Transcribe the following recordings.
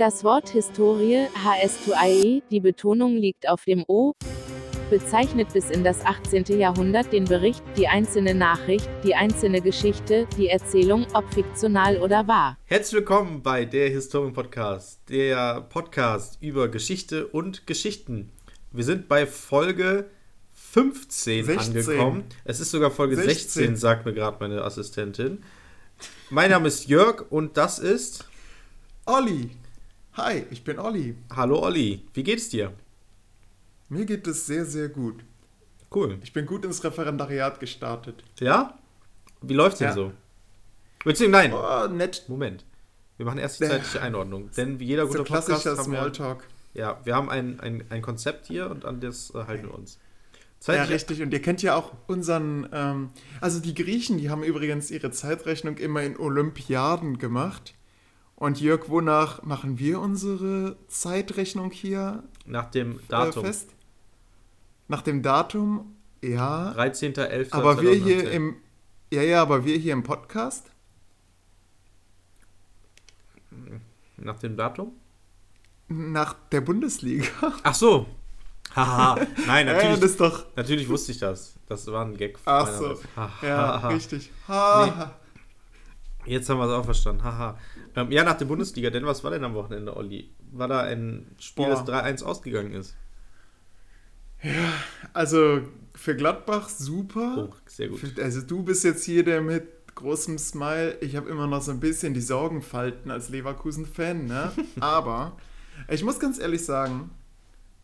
Das Wort Historie, HS2IE, die Betonung liegt auf dem O, bezeichnet bis in das 18. Jahrhundert den Bericht, die einzelne Nachricht, die einzelne Geschichte, die Erzählung, ob fiktional oder wahr. Herzlich willkommen bei der Historien-Podcast, der Podcast über Geschichte und Geschichten. Wir sind bei Folge 15 16. angekommen. Es ist sogar Folge 16, 16 sagt mir gerade meine Assistentin. Mein Name ist Jörg und das ist. Olli. Hi, ich bin Olli. Hallo Olli, wie geht's dir? Mir geht es sehr, sehr gut. Cool. Ich bin gut ins Referendariat gestartet. Ja? Wie läuft's denn Ja. so? Beziehungsweise, nein, Oh, nett. Moment. Wir machen erst die Ja. zeitliche Einordnung. Denn wie jeder So gute Podcast klassischer haben wir, Smalltalk. ja, wir haben ein, ein, ein Konzept hier und an das äh, halten wir uns. Ja, Zeitliche richtig. Und ihr kennt ja auch unseren. Ähm, also, die Griechen, die haben übrigens ihre Zeitrechnung immer in Olympiaden gemacht. Und Jörg, wonach machen wir unsere Zeitrechnung hier nach dem äh, Datum. fest? Nach dem Datum? Ja. 13.11. Aber wir hier 2018. im. Ja, ja, aber wir hier im Podcast? Nach dem Datum? Nach der Bundesliga. Ach so. Haha. Nein, Ja, natürlich, das ist doch. natürlich wusste ich das. Das war ein Gag. Ach so. Ja, ha, ha. richtig. Jetzt haben wir es auch verstanden. Haha. Ähm, ja, nach der Bundesliga. Denn was war denn am Wochenende, Olli? War da ein Spiel, Boah. das 3-1 ausgegangen ist? Also für Gladbach super. Oh, sehr gut. Also du bist jetzt hier der mit großem Smile. Ich habe immer noch so ein bisschen die Sorgenfalten als Leverkusen-Fan, ne? Aber ich muss ganz ehrlich sagen,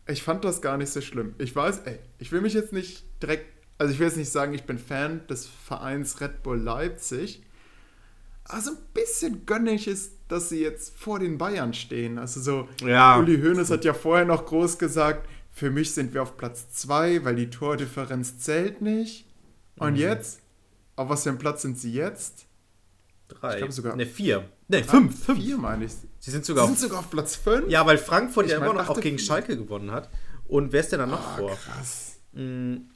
ich fand das gar nicht so schlimm. Ich weiß, ey, ich will mich jetzt nicht direkt, also ich will jetzt nicht sagen, ich bin Fan des Vereins Red Bull Leipzig. Also ein bisschen gönne ich es, dass sie jetzt vor den Bayern stehen. Also so, Ja. Uli Hoeneß hat ja vorher noch groß gesagt, für mich sind wir auf Platz 2, weil die Tordifferenz zählt nicht. Und Mhm. jetzt? Auf was für einem Platz sind sie jetzt? Drei. Ich glaub sogar- Ne, vier. Ne, fünf. Fünf. Vier meine ich. Sie sind Sie sogar sind auf, sogar auf Platz 5? Ja, weil Frankfurt Ich ja immer noch auch gegen vier. Schalke gewonnen hat. Und wer ist denn da noch Ah, vor? krass. Hm,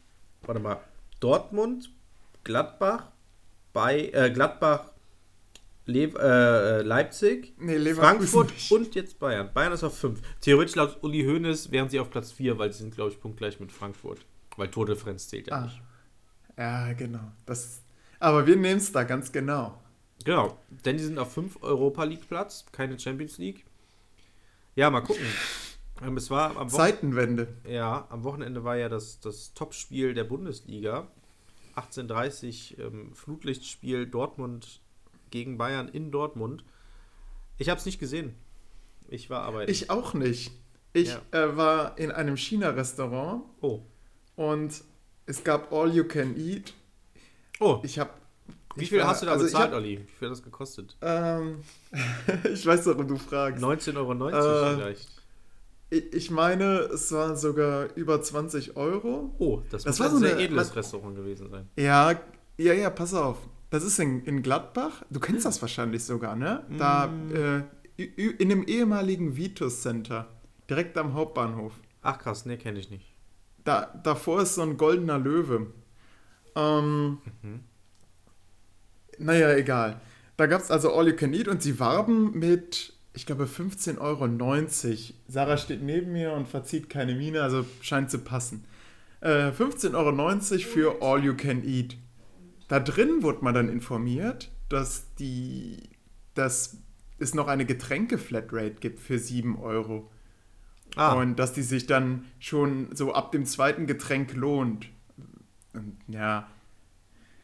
warte mal. Dortmund, Gladbach, bei äh, Gladbach, Le äh, Leipzig, Nee, Frankfurt und jetzt Bayern. Bayern ist auf 5. Theoretisch laut Uli Hoeneß wären sie auf Platz 4, weil sie sind, glaube ich, punktgleich mit Frankfurt. Weil Tordifferenz zählt ja Ah. nicht. Ja, genau. Das, aber wir nehmen es da ganz genau. Genau, denn die sind auf 5 Europa League Platz, keine Champions League. Ja, mal gucken. Ähm, Es war am Wochenende. Zeitenwende. Ja, am Wochenende war ja das, das Topspiel der Bundesliga. 1830 ähm, Flutlichtspiel Dortmund gegen Bayern in Dortmund. Ich habe es nicht gesehen. Ich war arbeiten. Ich auch nicht. Ich Ja. äh, war in einem China-Restaurant oh. und es gab All You Can Eat. Oh, Ich habe. wie viel war- hast du da also bezahlt, hab- Olli? Wie viel hat das gekostet? Ähm, ich weiß, warum du fragst. 19,90 Euro Äh, vielleicht. Ich ich meine, es waren sogar über 20 Euro. Oh, das, das muss war ein so sehr eine- edles was- Restaurant gewesen sein. Ja, ja, ja, pass auf. Das ist in, in Gladbach. Du kennst das wahrscheinlich sogar, ne? Da äh, ü- ü- in dem ehemaligen Vitus Center, direkt am Hauptbahnhof. Ach krass, nee, kenne ich nicht. Da, davor ist so ein goldener Löwe. Ähm, Naja, egal. Da gab es also All You Can Eat und sie warben mit, ich glaube, 15,90 Euro. Sarah steht neben mir und verzieht keine Miene, also scheint zu passen. Äh, 15,90 Euro für All You Can Eat. Da drin wurde man dann informiert, dass, die, dass es noch eine Getränke-Flatrate gibt für 7 Euro. Ah, Und dass die sich dann schon so ab dem zweiten Getränk lohnt. Und ja,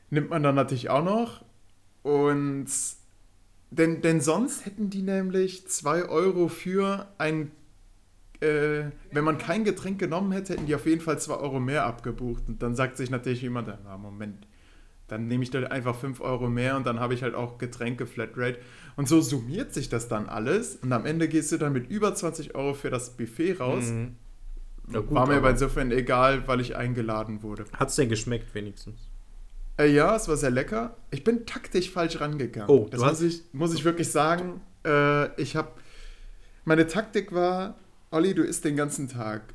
nimmt man dann natürlich auch noch. Und denn, denn sonst hätten die nämlich 2 Euro für ein, äh, wenn man kein Getränk genommen hätte, hätten die auf jeden Fall 2 Euro mehr abgebucht. Und dann sagt sich natürlich jemand, na Moment, dann nehme ich da einfach 5 Euro mehr und dann habe ich halt auch Getränke Flatrate. Und so summiert sich das dann alles. Und am Ende gehst du dann mit über 20 Euro für das Buffet raus. mhm. Ja, gut, War mir aber- insofern egal, weil ich eingeladen wurde. Hat's denn geschmeckt wenigstens? Äh, ja, es war sehr lecker. Ich bin taktisch falsch rangegangen. Oh, das muss ich, muss ich wirklich sagen. Äh, ich habe meine Taktik war, Olli, du isst den ganzen Tag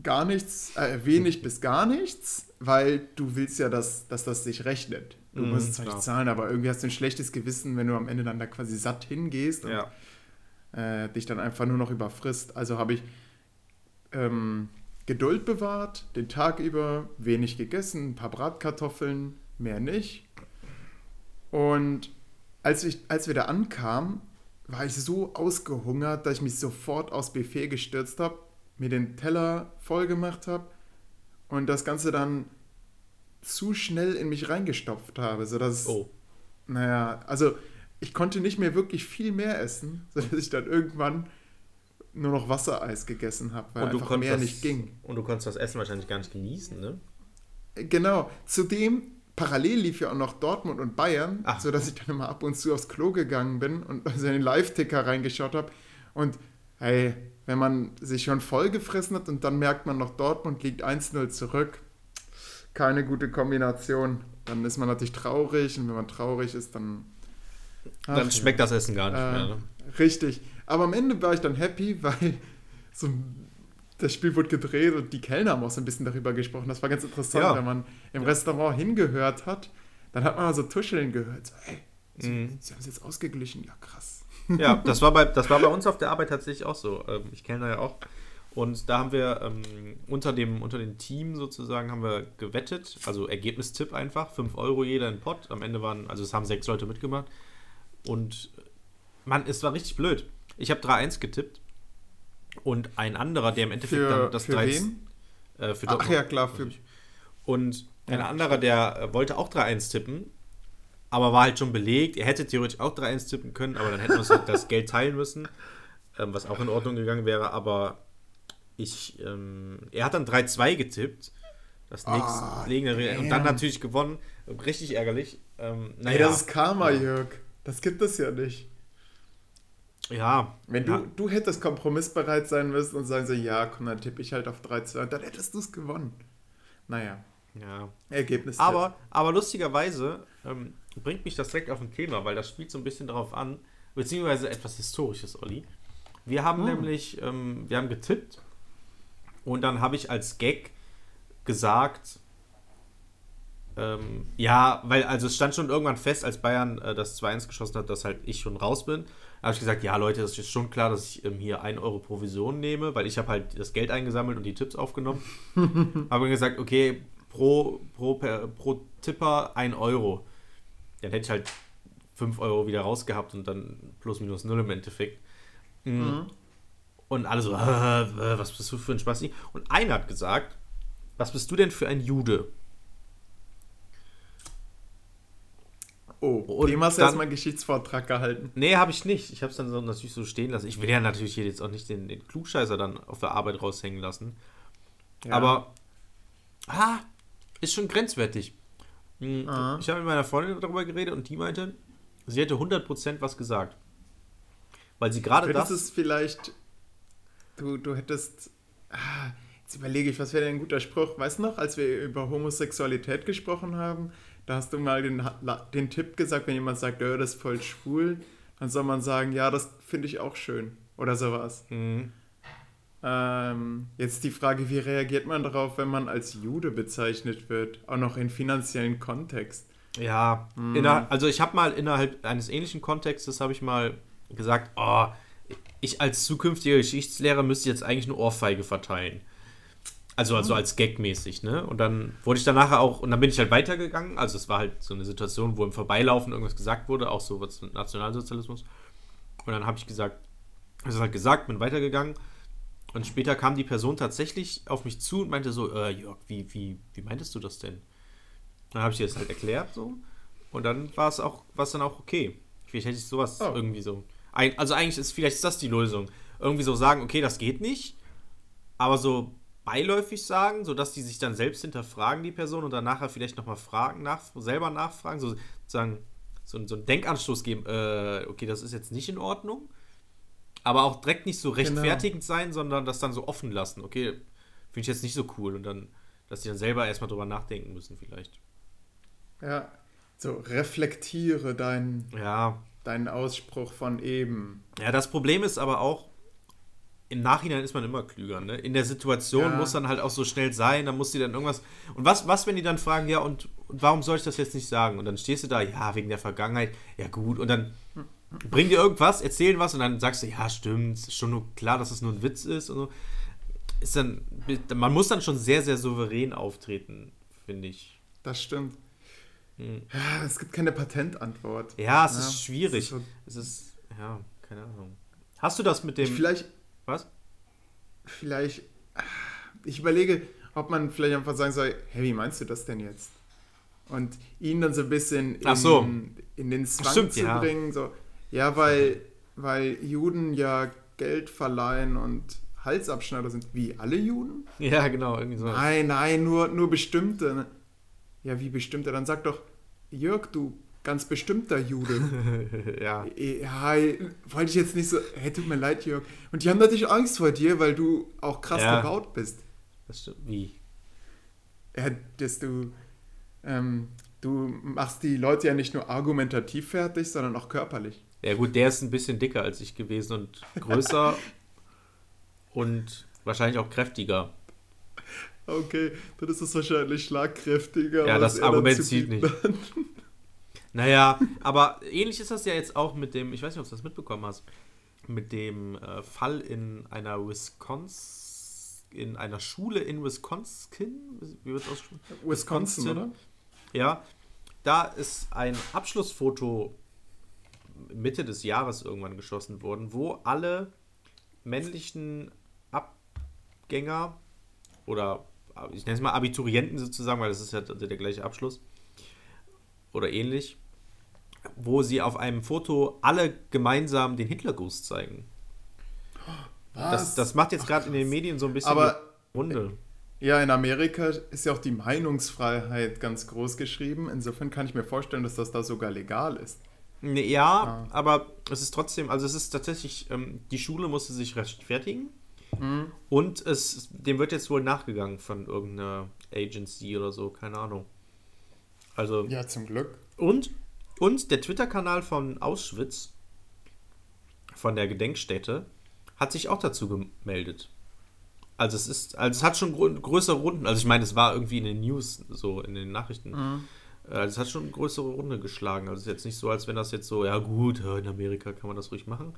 gar nichts, äh, wenig bis gar nichts, weil du willst ja, dass, dass das sich rechnet. Du Mhm, musst zwar nicht zahlen, aber irgendwie hast du ein schlechtes Gewissen, wenn du am Ende dann da quasi satt hingehst. Und, Ja. äh, dich dann einfach nur noch überfrisst. Also habe ich ähm, Geduld bewahrt, den Tag über wenig gegessen, ein paar Bratkartoffeln, mehr nicht. Und als, ich, als wir da ankamen, war ich so ausgehungert, dass ich mich sofort aufs Buffet gestürzt habe, mir den Teller voll gemacht habe und das Ganze dann zu schnell in mich reingestopft habe, sodass, Oh. naja, also ich konnte nicht mehr wirklich viel mehr essen, sodass ich dann irgendwann nur noch Wassereis gegessen habe, weil einfach mehr das, nicht ging. Und du konntest das Essen wahrscheinlich gar nicht genießen, ne? Genau. Zudem, parallel lief ja auch noch Dortmund und Bayern, Ach. sodass ich dann immer ab und zu aufs Klo gegangen bin und also in den Live-Ticker reingeschaut habe. Und hey, wenn man sich schon voll gefressen hat und dann merkt man noch, Dortmund liegt 1-0 zurück, keine gute Kombination. Dann ist man natürlich traurig und wenn man traurig ist, dann. Ach Dann ja. schmeckt das Essen gar nicht Äh, mehr, ne? Richtig. Aber am Ende war ich dann happy, weil so das Spiel wurde gedreht und die Kellner haben auch so ein bisschen darüber gesprochen. Das war ganz interessant, Ja. wenn man im Restaurant hingehört hat. Dann hat man so Tuscheln gehört. So, ey, sie, Mhm. sie haben es jetzt ausgeglichen. Ja, krass. Ja, das war, bei, das war bei uns auf der Arbeit tatsächlich auch so. Ähm, Ich kenne da ja auch. Und da haben wir ähm, unter, dem, unter dem Team sozusagen haben wir gewettet, also Ergebnistipp einfach, 5 Euro jeder in Pott. Am Ende waren, also es haben sechs Leute mitgemacht. Und man, es war richtig blöd. Ich habe 3-1 getippt und ein anderer, der im Endeffekt Für, dann das für 3 wen? Äh, für Ach Dortmund. ja, klar. Für, Und ein Ja. anderer, der wollte auch 3-1 tippen, aber war halt schon belegt. Er hätte theoretisch auch 3-1 tippen können, aber dann hätten wir uns halt das Geld teilen müssen, ähm, was auch in Ordnung gegangen wäre. Aber ich, ähm, er hat dann 3-2 getippt. Das Ah, nächstgelegene und dann natürlich gewonnen. Richtig ärgerlich. Ähm, Ey, naja, das ist Karma, Jörg. Das gibt es ja nicht. ja. Wenn ja, du, du hättest kompromissbereit sein müssen und sagen so, ja, komm, dann tippe ich halt auf 3-2 und dann hättest du es gewonnen. Naja, ja. Ergebnis. Aber, aber lustigerweise ähm, bringt mich das direkt auf ein Thema, weil das spielt so ein bisschen darauf an, beziehungsweise etwas Historisches, Olli. Wir haben Hm. nämlich, ähm, wir haben getippt und dann habe ich als Gag gesagt, ähm, ja, weil, also es stand schon irgendwann fest, als Bayern äh, das 2-1 geschossen hat, dass halt ich schon raus bin. Da habe ich gesagt, ja Leute, das ist schon klar, dass ich ähm, hier 1 Euro Provision nehme, weil ich habe halt das Geld eingesammelt und die Tipps aufgenommen. habe gesagt, okay, pro, pro, per, pro Tipper 1 Euro. Dann hätte ich halt 5 Euro wieder rausgehabt und dann plus minus null im Endeffekt. Mhm. Und alle so, äh, äh, was bist du für ein Spasti? Und einer hat gesagt, was bist du denn für ein Jude? Oh, Und dem hast du erstmal einen Geschichtsvortrag gehalten. Nee, habe ich nicht. Ich habe es dann so natürlich so stehen lassen. Ich will ja natürlich hier jetzt auch nicht den, den Klugscheißer dann auf der Arbeit raushängen lassen. Ja. Aber, ah, ist schon grenzwertig. Hm, Aha. Ich habe mit meiner Freundin darüber geredet und die meinte, sie hätte 100% was gesagt. Weil sie gerade das... es vielleicht, du, du hättest, ah, jetzt überlege ich, was wäre denn ein guter Spruch? Weißt du noch, als wir über Homosexualität gesprochen haben, da hast du mal den, den Tipp gesagt, wenn jemand sagt, oh, das ist voll schwul, dann soll man sagen, ja, das finde ich auch schön. Oder sowas. Hm, Ähm, jetzt die Frage, wie reagiert man darauf, wenn man als Jude bezeichnet wird? Auch noch in finanziellen Kontext. Ja, inner, also ich habe mal innerhalb eines ähnlichen Kontextes habe ich mal gesagt, oh, ich als zukünftiger Geschichtslehrer müsste jetzt eigentlich eine Ohrfeige verteilen. Also, also als Gag-mäßig, ne? Und dann wurde ich danach auch, und dann bin ich halt weitergegangen. Also es war halt so eine Situation, wo im Vorbeilaufen irgendwas gesagt wurde, auch so was mit Nationalsozialismus. Und dann habe ich gesagt, das halt gesagt, bin weitergegangen. Und später kam die Person tatsächlich auf mich zu und meinte so, äh, Jörg, wie, wie, wie meintest du das denn? Dann habe ich ihr das halt erklärt so. Und dann war es auch, war dann auch okay. Vielleicht hätte ich sowas Oh. irgendwie so. Ein, also eigentlich ist vielleicht ist das die Lösung. Irgendwie so sagen, okay, das geht nicht, aber so beiläufig sagen, sodass die sich dann selbst hinterfragen, die Person, und dann nachher vielleicht nochmal fragen, nach, selber nachfragen, so sozusagen so, so einen Denkanstoß geben, äh, okay, das ist jetzt nicht in Ordnung. Aber auch direkt nicht so rechtfertigend sein, sondern das dann so offen lassen. Okay, finde ich jetzt nicht so cool. Und dann, dass die dann selber erstmal drüber nachdenken müssen, vielleicht. Ja. So, reflektiere deinen, Ja, deinen Ausspruch von eben. Ja, das Problem ist aber auch, im Nachhinein ist man immer klüger. Ne? In der Situation Ja. muss dann halt auch so schnell sein, dann muss die dann irgendwas. Und was, was, wenn die dann fragen, ja, und, und warum soll ich das jetzt nicht sagen? Und dann stehst du da, ja, wegen der Vergangenheit, ja gut, und dann bringen dir irgendwas, erzählen was und dann sagst du, ja, stimmt, ist schon nur klar, dass es nur ein Witz ist und so. Ist dann, man muss dann schon sehr, sehr souverän auftreten, finde ich. Das stimmt. Hm. Ja, es gibt keine Patentantwort. Ja, es Ja, ist schwierig. es ist so- es ist, ja, keine Ahnung. Hast du das mit dem. Vielleicht, was? vielleicht, ich überlege, ob man vielleicht einfach sagen soll, hey, wie meinst du das denn jetzt? Und ihn dann so ein bisschen in, so. in den Zwang Stimmt, zu ja. bringen. So, ja, weil, weil Juden ja Geld verleihen und Halsabschneider sind. Wie alle Juden? Ja, genau, irgendwie so. Nein, nein, nur, nur bestimmte. Ja, wie bestimmte? Dann sag doch, Jörg, du ganz bestimmter Jude. ja. Ja, wollte ich jetzt nicht so, hey, tut mir leid, Jörg. Und die haben natürlich Angst vor dir, weil du auch krass Ja. gebaut bist. Das stimmt. Wie? Ja, dass du, ähm, du machst die Leute ja nicht nur argumentativ fertig, sondern auch körperlich. Ja, gut, der ist ein bisschen dicker als ich gewesen und größer und wahrscheinlich auch kräftiger. Okay, dann ist es wahrscheinlich schlagkräftiger. Ja, das Argument zieht nicht. hat. Naja, aber ähnlich ist das ja jetzt auch mit dem, ich weiß nicht, ob du das mitbekommen hast, mit dem äh, Fall in einer Wisconsin, in einer Schule in Wisconsin, wie wird es ausgesprochen? Wisconsin, oder? Ja, da ist ein Abschlussfoto Mitte des Jahres irgendwann geschossen worden, wo alle männlichen Abgänger oder ich nenne es mal Abiturienten sozusagen, weil das ist ja der gleiche Abschluss oder ähnlich, wo sie auf einem Foto alle gemeinsam den Hitlergruß zeigen. Das, das macht jetzt gerade in den Medien so ein bisschen Aber Runde. ja, in Amerika ist ja auch die Meinungsfreiheit ganz groß geschrieben. Insofern kann ich mir vorstellen, dass das da sogar legal ist. Nee, ja, Ah. aber es ist trotzdem, also es ist tatsächlich, ähm, die Schule musste sich rechtfertigen Mhm. und es, dem wird jetzt wohl nachgegangen von irgendeiner Agency oder so, keine Ahnung. Also, Ja, zum Glück. und, und der Twitter-Kanal von Auschwitz, von der Gedenkstätte, hat sich auch dazu gemeldet. Also es ist, also es hat schon grö größere Runden, also ich meine, es war irgendwie in den News, so in den Nachrichten. Mhm. Äh, Es hat schon eine größere Runde geschlagen. Also es ist jetzt nicht so, als wenn das jetzt so, ja gut, äh, in Amerika kann man das ruhig machen.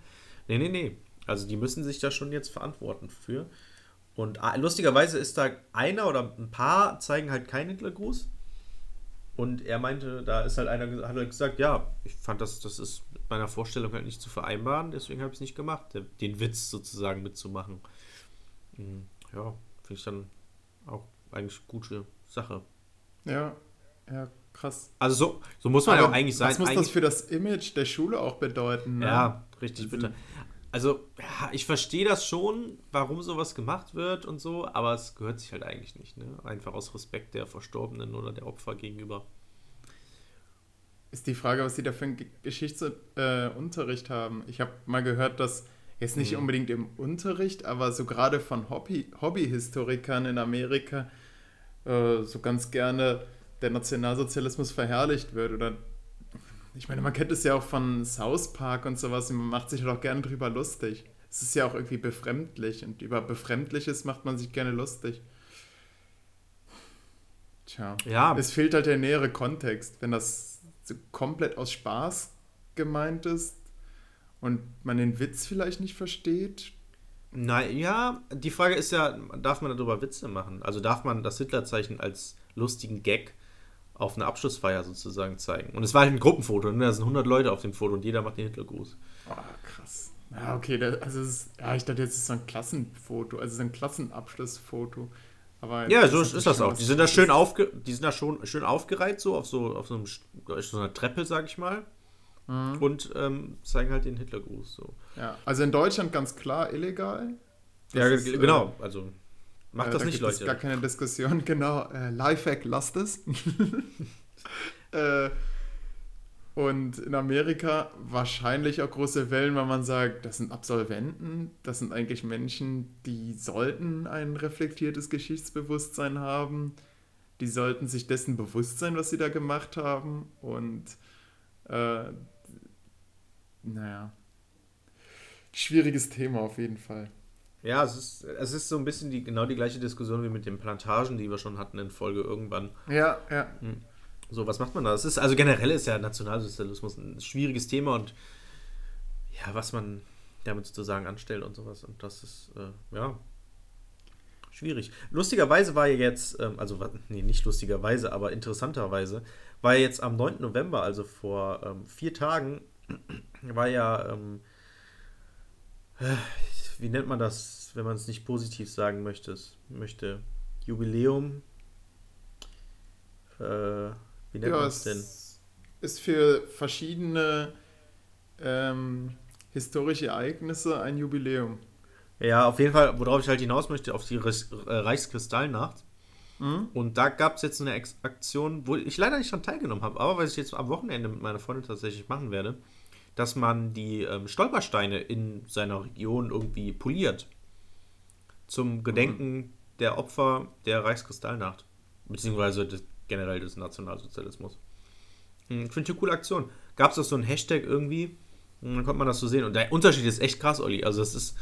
Nee, nee, nee. Also die müssen sich da schon jetzt verantworten für. Und ah, lustigerweise ist da einer oder ein paar zeigen halt keinen Hitlergruß. Und er meinte, da ist halt einer, hat halt gesagt, ja, ich fand das, das ist mit meiner Vorstellung halt nicht zu vereinbaren, deswegen habe ich es nicht gemacht, den Witz sozusagen mitzumachen. Hm, Ja, finde ich dann auch eigentlich gute Sache. Ja, ja, krass. Also so, so muss man ja auch eigentlich sein. Was muss das eigentlich, für das Image der Schule auch bedeuten? Ne? ja, richtig, Also- bitte. Also, ja, ich verstehe das schon, warum sowas gemacht wird und so, aber es gehört sich halt eigentlich nicht, ne? Einfach aus Respekt der Verstorbenen oder der Opfer gegenüber. Ist die Frage, was sie da für einen Ge- Geschichtsunterricht äh, haben. Ich habe mal gehört, dass jetzt nicht Mhm. unbedingt im Unterricht, aber so gerade von Hobby, Hobbyhistorikern in Amerika äh, so ganz gerne der Nationalsozialismus verherrlicht wird. Oder ich meine, man kennt es ja auch von South Park und sowas, und man macht sich halt auch gerne drüber lustig. Es ist ja auch irgendwie befremdlich und über Befremdliches macht man sich gerne lustig. Tja. Ja, Es fehlt halt der nähere Kontext, wenn das so komplett aus Spaß gemeint ist und man den Witz vielleicht nicht versteht. naja, die Frage ist ja, darf man darüber Witze machen? Also darf man das Hitlerzeichen als lustigen Gag auf einer Abschlussfeier sozusagen zeigen? Und es war halt ein Gruppenfoto, ne? da sind 100 Leute auf dem Foto und jeder macht den Hitlergruß. Oh, krass. Ja, okay, das, also ist, ja, ich dachte jetzt ist so ein Klassenfoto, also so ein Klassenabschlussfoto. Aber Ja, so ist, natürlich das auch. Die sind da schön aufge die sind da schon schön aufgereiht, so auf so auf so, einem, so einer Treppe, sag ich mal. Mhm. Und ähm, zeigen halt den Hitlergruß. So. Ja, also in Deutschland ganz klar illegal. Das Ja, ist, ge- äh, genau. Also macht äh, das da nicht, gibt es Leute. gar keine Diskussion, genau. Äh, Lifehack, lasst es. äh, und in Amerika wahrscheinlich auch große Wellen, weil man sagt, das sind Absolventen, das sind eigentlich Menschen, die sollten ein reflektiertes Geschichtsbewusstsein haben, die sollten sich dessen bewusst sein, was sie da gemacht haben und äh, naja, schwieriges Thema auf jeden Fall. Ja, es ist, es ist so ein bisschen die, genau die gleiche Diskussion wie mit den Plantagen, die wir schon hatten in Folge irgendwann. Ja, ja. So, was macht man da? Es ist, also generell ist ja Nationalsozialismus ein schwieriges Thema und ja, was man damit sozusagen anstellt und sowas. Und das ist, äh, ja, schwierig. Lustigerweise war ja jetzt, ähm, also, nee, nicht lustigerweise, aber interessanterweise, war ja jetzt am 9. November, also vor ähm, vier Tagen, war ja, ähm, äh, wie nennt man das, wenn man es nicht positiv sagen möchte, möchte Jubiläum. Äh, wie nennt ja, man es denn? Ist für verschiedene ähm, historische Ereignisse ein Jubiläum. Ja, auf jeden Fall, worauf ich halt hinaus möchte, auf die äh, Reichskristallnacht. Mhm. Und da gab es jetzt eine Aktion, wo ich leider nicht daran teilgenommen habe, aber was ich jetzt am Wochenende mit meiner Freundin tatsächlich machen werde, dass man die ähm, Stolpersteine in seiner Region irgendwie poliert. Zum Gedenken mhm. der Opfer der Reichskristallnacht. Beziehungsweise des, generell des Nationalsozialismus. Hm, ich finde ich eine coole Aktion. Gab es auch so ein Hashtag irgendwie, hm, dann konnte man das so sehen. Und der Unterschied ist echt krass, Olli. Also es ist.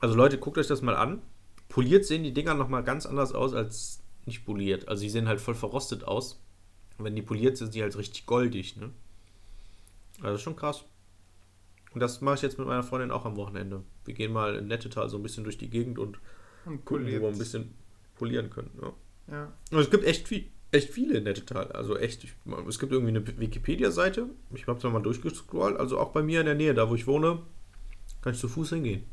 Also Leute, guckt euch das mal an. Poliert sehen die Dinger nochmal ganz anders aus als nicht poliert. Also die sehen halt voll verrostet aus. Und wenn die poliert sind, sind die halt richtig goldig, ne? Also schon krass. Und das mache ich jetzt mit meiner Freundin auch am Wochenende. Wir gehen mal in Nettetal so ein bisschen durch die Gegend und, und gucken, wo wir ein bisschen polieren können. Ja. ja. Also es gibt echt viel, echt viele in Nettetal. Also echt, ich, es gibt irgendwie eine Wikipedia-Seite. Ich habe da mal durchgescrollt. Also auch bei mir in der Nähe, da wo ich wohne, kann ich zu Fuß hingehen.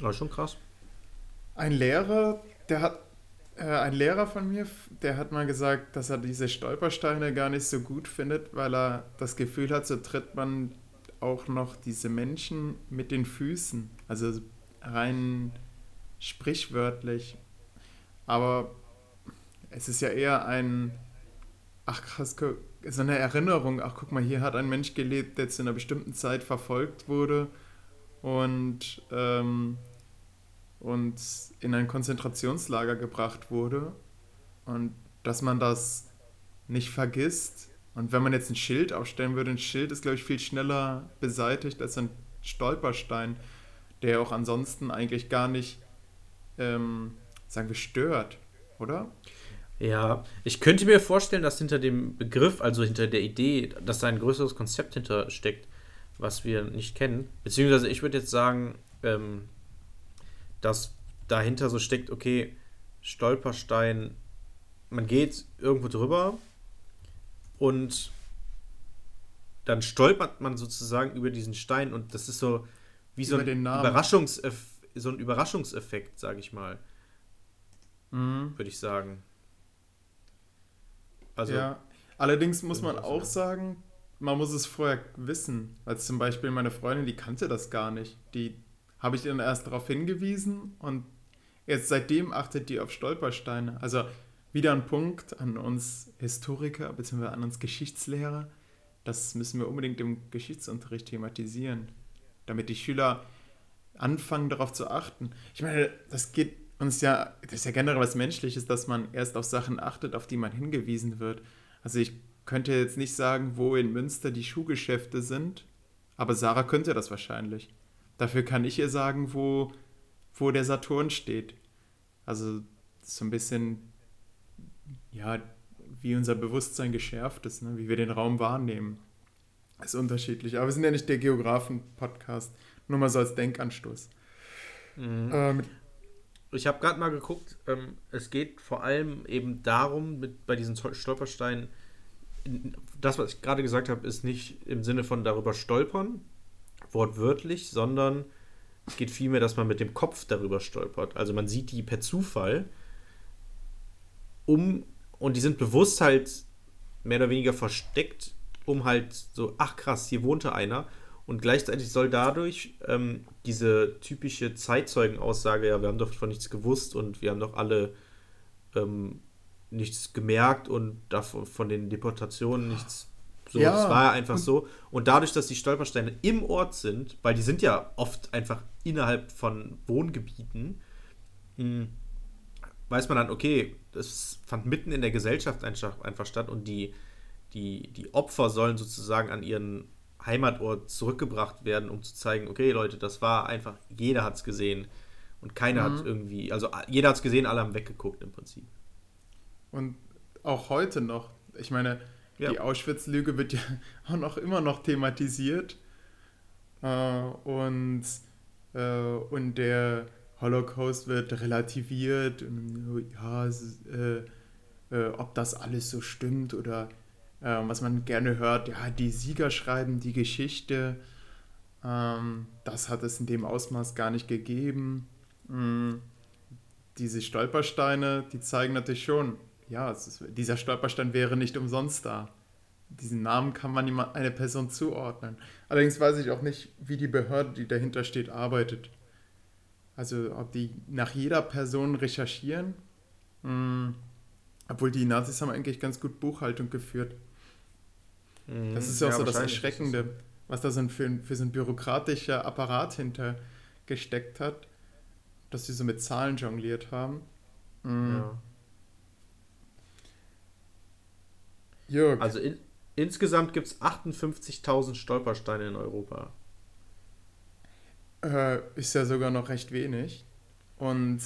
Aber schon krass. Ein Lehrer, der hat, ein Lehrer von mir, der hat mal gesagt, dass er diese Stolpersteine gar nicht so gut findet, weil er das Gefühl hat, so tritt man auch noch diese Menschen mit den Füßen. Also rein sprichwörtlich. Aber es ist ja eher ein, ach krass, so eine Erinnerung, ach guck mal, hier hat ein Mensch gelebt, der zu einer bestimmten Zeit verfolgt wurde und, ähm, und in ein Konzentrationslager gebracht wurde und dass man das nicht vergisst. Und wenn man jetzt ein Schild aufstellen würde, ein Schild ist, glaube ich, viel schneller beseitigt als ein Stolperstein, der auch ansonsten eigentlich gar nicht, ähm, sagen wir, stört, oder? Ja, ich könnte mir vorstellen, dass hinter dem Begriff, also hinter der Idee, dass da ein größeres Konzept hinter steckt, was wir nicht kennen. Beziehungsweise ich würde jetzt sagen, ähm, dass dahinter so steckt, okay, Stolperstein, man geht irgendwo drüber und dann stolpert man sozusagen über diesen Stein und das ist so wie so ein, Überraschungseff so ein Überraschungseffekt, sage ich mal. Mhm. Würde ich sagen. Also, ja. Allerdings muss man auch sagen, man muss es vorher wissen. Als zum Beispiel meine Freundin, die kannte das gar nicht. Die habe ich dann erst darauf hingewiesen und jetzt seitdem achtet die auf Stolpersteine. Also wieder ein Punkt an uns Historiker bzw. an uns Geschichtslehrer. Das müssen wir unbedingt im Geschichtsunterricht thematisieren, damit die Schüler anfangen darauf zu achten. Ich meine, das geht ist ja, das ist ja generell was Menschliches, dass man erst auf Sachen achtet, auf die man hingewiesen wird. Also ich könnte jetzt nicht sagen, wo in Münster die Schuhgeschäfte sind, aber Sarah könnte das wahrscheinlich. Dafür kann ich ihr sagen, wo, wo der Saturn steht. Also so ein bisschen, ja, wie unser Bewusstsein geschärft ist, ne? wie wir den Raum wahrnehmen. ist unterschiedlich. Aber wir sind ja nicht der Geografen-Podcast. Nur mal so als Denkanstoß. Mhm. Ähm, ich habe gerade mal geguckt, ähm, es geht vor allem eben darum, mit, bei diesen Stolpersteinen, das, was ich gerade gesagt habe, ist nicht im Sinne von darüber stolpern, wortwörtlich, sondern es geht vielmehr, dass man mit dem Kopf darüber stolpert. Also man sieht die per Zufall um und die sind bewusst halt mehr oder weniger versteckt, um halt so, ach krass, hier wohnte einer und gleichzeitig soll dadurch ähm, diese typische Zeitzeugenaussage, ja, wir haben doch von nichts gewusst und wir haben doch alle ähm, nichts gemerkt und davon, von den Deportationen nichts. So, ja. das war ja einfach so. Und dadurch, dass die Stolpersteine im Ort sind, weil die sind ja oft einfach innerhalb von Wohngebieten, mh, hm, weiß man dann, okay, das fand mitten in der Gesellschaft einfach statt und die, die, die Opfer sollen sozusagen an ihren Heimatort zurückgebracht werden, um zu zeigen, okay, Leute, das war einfach, jeder hat es gesehen. Und keiner mhm. hat irgendwie, also jeder hat es gesehen, alle haben weggeguckt im Prinzip. Und auch heute noch, ich meine, ja. die Auschwitz-Lüge wird ja auch noch immer noch thematisiert. Äh, und, äh, und der Holocaust wird relativiert. Ja, äh, äh, ob das alles so stimmt oder äh, was man gerne hört, ja, die Sieger schreiben die Geschichte. Ähm, das hat es in dem Ausmaß gar nicht gegeben. Mhm. Diese Stolpersteine, die zeigen natürlich schon, ja, ist, dieser Stolperstein wäre nicht umsonst da. Diesen Namen kann man jemand, eine Person zuordnen. Allerdings weiß ich auch nicht, wie die Behörde, die dahinter steht, arbeitet. Also ob die nach jeder Person recherchieren. Mhm. Obwohl die Nazis haben eigentlich ganz gut Buchhaltung geführt. Mhm, das ist ja auch so das Erschreckende, was da so ein, für, für so ein bürokratischer Apparat hinter gesteckt hat, dass sie so mit Zahlen jongliert haben. Mhm. Ja. Jörg. Also in, insgesamt gibt es 58.000 Stolpersteine in Europa. Äh, ist ja sogar noch recht wenig. Und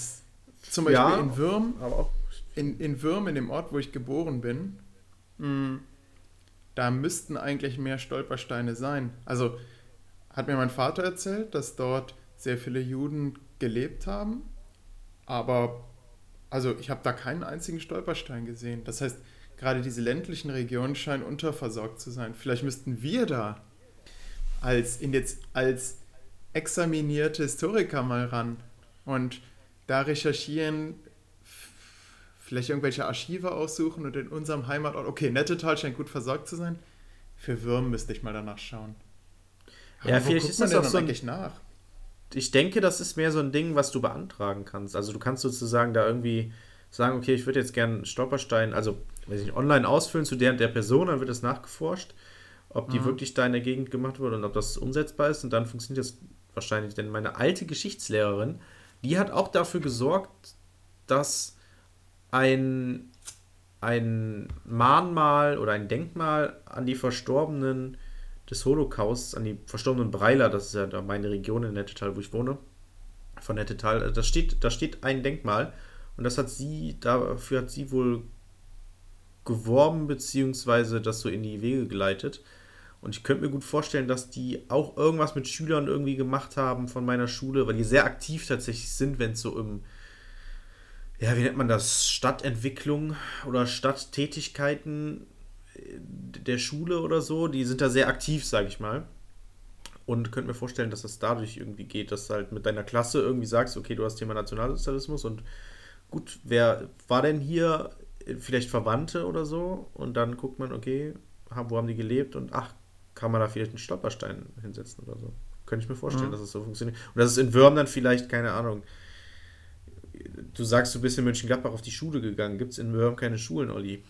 zum Beispiel ja, in Würm, in, in Würm, in dem Ort, wo ich geboren bin, mh, hm, da müssten eigentlich mehr Stolpersteine sein. Also hat mir mein Vater erzählt, dass dort sehr viele Juden gelebt haben, aber also ich habe da keinen einzigen Stolperstein gesehen. Das heißt, gerade diese ländlichen Regionen scheinen unterversorgt zu sein. Vielleicht müssten wir da als, in jetzt, als examinierte Historiker mal ran und da recherchieren, vielleicht irgendwelche Archive aussuchen und in unserem Heimatort, okay, Nettetal scheint gut versorgt zu sein. Für Würm müsste ich mal danach schauen. Aber ja, vielleicht ist das auch so eigentlich nach. Ich denke, das ist mehr so ein Ding, was du beantragen kannst. Also du kannst sozusagen da irgendwie sagen, okay, ich würde jetzt gerne Stolperstein, also weiß ich, online ausfüllen zu der der Person, dann wird das nachgeforscht, ob die mhm. wirklich da in der Gegend gemacht wurde und ob das umsetzbar ist und dann funktioniert das wahrscheinlich. Denn meine alte Geschichtslehrerin, die hat auch dafür gesorgt, dass ein, ein Mahnmal oder ein Denkmal an die Verstorbenen des Holocausts, an die verstorbenen Breiler, das ist ja da meine Region in Nettetal, wo ich wohne, von Nettetal, da steht, da steht ein Denkmal und das hat sie, dafür hat sie wohl geworben, beziehungsweise das so in die Wege geleitet. Und ich könnte mir gut vorstellen, dass die auch irgendwas mit Schülern irgendwie gemacht haben von meiner Schule, weil die sehr aktiv tatsächlich sind, wenn es so im, ja, wie nennt man das, Stadtentwicklung oder Stadttätigkeiten äh, der Schule oder so, die sind da sehr aktiv, sage ich mal. Und könnte mir vorstellen, dass das dadurch irgendwie geht, dass du halt mit deiner Klasse irgendwie sagst, okay, du hast Thema Nationalsozialismus und gut, wer war denn hier vielleicht Verwandte oder so? Und dann guckt man, okay, wo haben die gelebt? Und ach, kann man da vielleicht einen Stolperstein hinsetzen oder so. Könnte ich mir vorstellen, mhm. dass es so funktioniert. Und dass es in Würm dann vielleicht, keine Ahnung, du sagst, du bist in Mönchengladbach auf die Schule gegangen. Gibt es in Würm keine Schulen, Olli?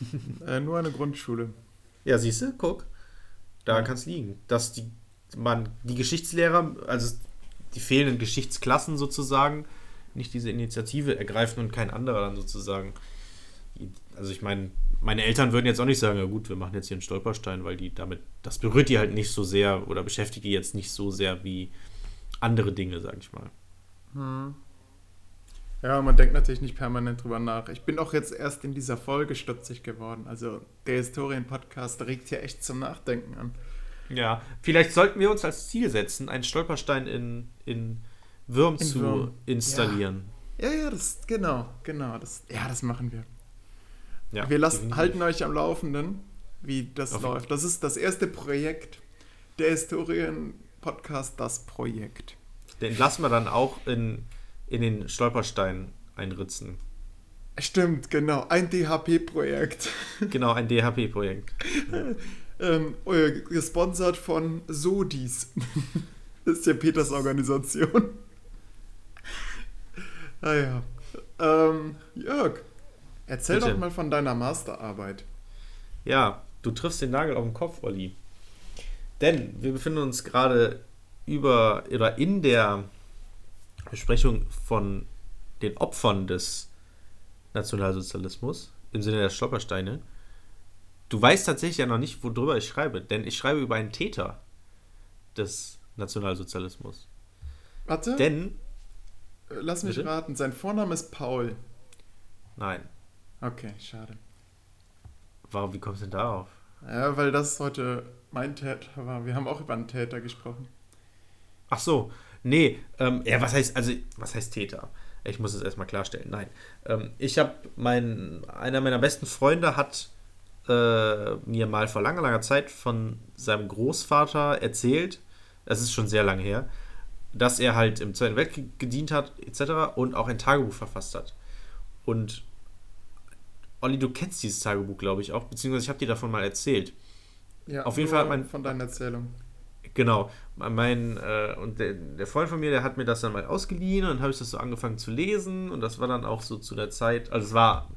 äh, nur eine Grundschule. Ja, siehst du, guck. Da ja. kann es liegen. Dass die, man, die Geschichtslehrer, also die fehlenden Geschichtsklassen sozusagen, nicht diese Initiative ergreifen und kein anderer dann sozusagen. Also ich meine, meine Eltern würden jetzt auch nicht sagen, ja gut, wir machen jetzt hier einen Stolperstein, weil die damit, das berührt die halt nicht so sehr oder beschäftigt die jetzt nicht so sehr wie andere Dinge, sag ich mal. Hm. Ja, man denkt natürlich nicht permanent drüber nach. Ich bin auch jetzt erst in dieser Folge stutzig geworden. Also der Historien-Podcast regt hier echt zum Nachdenken an. Ja, vielleicht sollten wir uns als Ziel setzen, einen Stolperstein in, in Würm in zu Würm. installieren. Ja. ja, ja, das, genau, genau. Das, ja, das machen wir. Ja, wir lassen, halten euch am Laufenden, wie das Auf läuft. Das ist das erste Projekt der Historien-Podcast, das Projekt. Den lassen wir dann auch in, in den Stolperstein einritzen. Stimmt, genau. Ein DHP-Projekt. Genau, ein DHP-Projekt. ähm, gesponsert von Sodis. das ist ja Peters Organisation. Ah ja. Ähm, Jörg, erzähl Bitte. doch mal von deiner Masterarbeit. Ja, du triffst den Nagel auf den Kopf, Olli. Denn wir befinden uns gerade über oder in der Besprechung von den Opfern des Nationalsozialismus im Sinne der Stolpersteine. Du weißt tatsächlich ja noch nicht, worüber ich schreibe, denn ich schreibe über einen Täter des Nationalsozialismus. Warte. Denn. Lass mich bitte? raten, sein Vorname ist Paul. Nein. Okay, schade. Warum, wie kommst du denn darauf? Ja, weil das heute mein Täter war. Wir haben auch über einen Täter gesprochen. Ach so, nee, ähm, ja, was heißt, also, was heißt Täter? Ich muss es erstmal klarstellen. Nein. Ähm, ich habe mein, einer meiner besten Freunde hat äh, mir mal vor langer, langer Zeit von seinem Großvater erzählt, das ist schon sehr lange her, dass er halt im Zweiten Weltkrieg gedient hat, etc. und auch ein Tagebuch verfasst hat. Und Olli, du kennst dieses Tagebuch, glaube ich, auch, beziehungsweise ich habe dir davon mal erzählt. Ja, Auf jeden Fall hat mein. Von deiner Erzählung. Genau. Mein, äh, und der, der Freund von mir, der hat mir das dann mal ausgeliehen und dann habe ich das so angefangen zu lesen und das war dann auch so zu der Zeit, also es war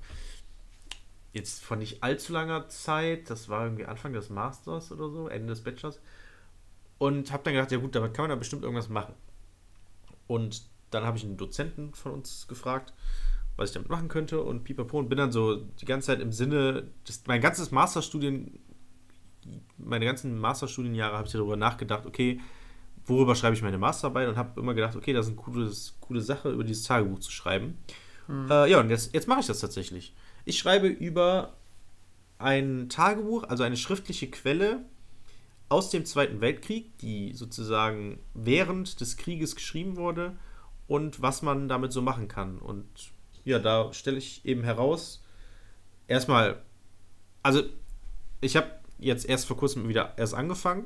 jetzt vor nicht allzu langer Zeit, das war irgendwie Anfang des Masters oder so, Ende des Bachelors und habe dann gedacht, ja gut, damit kann man da bestimmt irgendwas machen. Und dann habe ich einen Dozenten von uns gefragt, was ich damit machen könnte und pipapo und bin dann so die ganze Zeit im Sinne, das, mein ganzes Masterstudien meine ganzen Masterstudienjahre habe ich darüber nachgedacht, okay, worüber schreibe ich meine Masterarbeit und habe immer gedacht, okay, das ist eine coole, coole Sache, über dieses Tagebuch zu schreiben. Mhm. Äh, ja, und jetzt, jetzt mache ich das tatsächlich. Ich schreibe über ein Tagebuch, also eine schriftliche Quelle aus dem Zweiten Weltkrieg, die sozusagen während des Krieges geschrieben wurde und was man damit so machen kann. Und ja, da stelle ich eben heraus, erstmal, also ich habe jetzt erst vor kurzem wieder erst angefangen.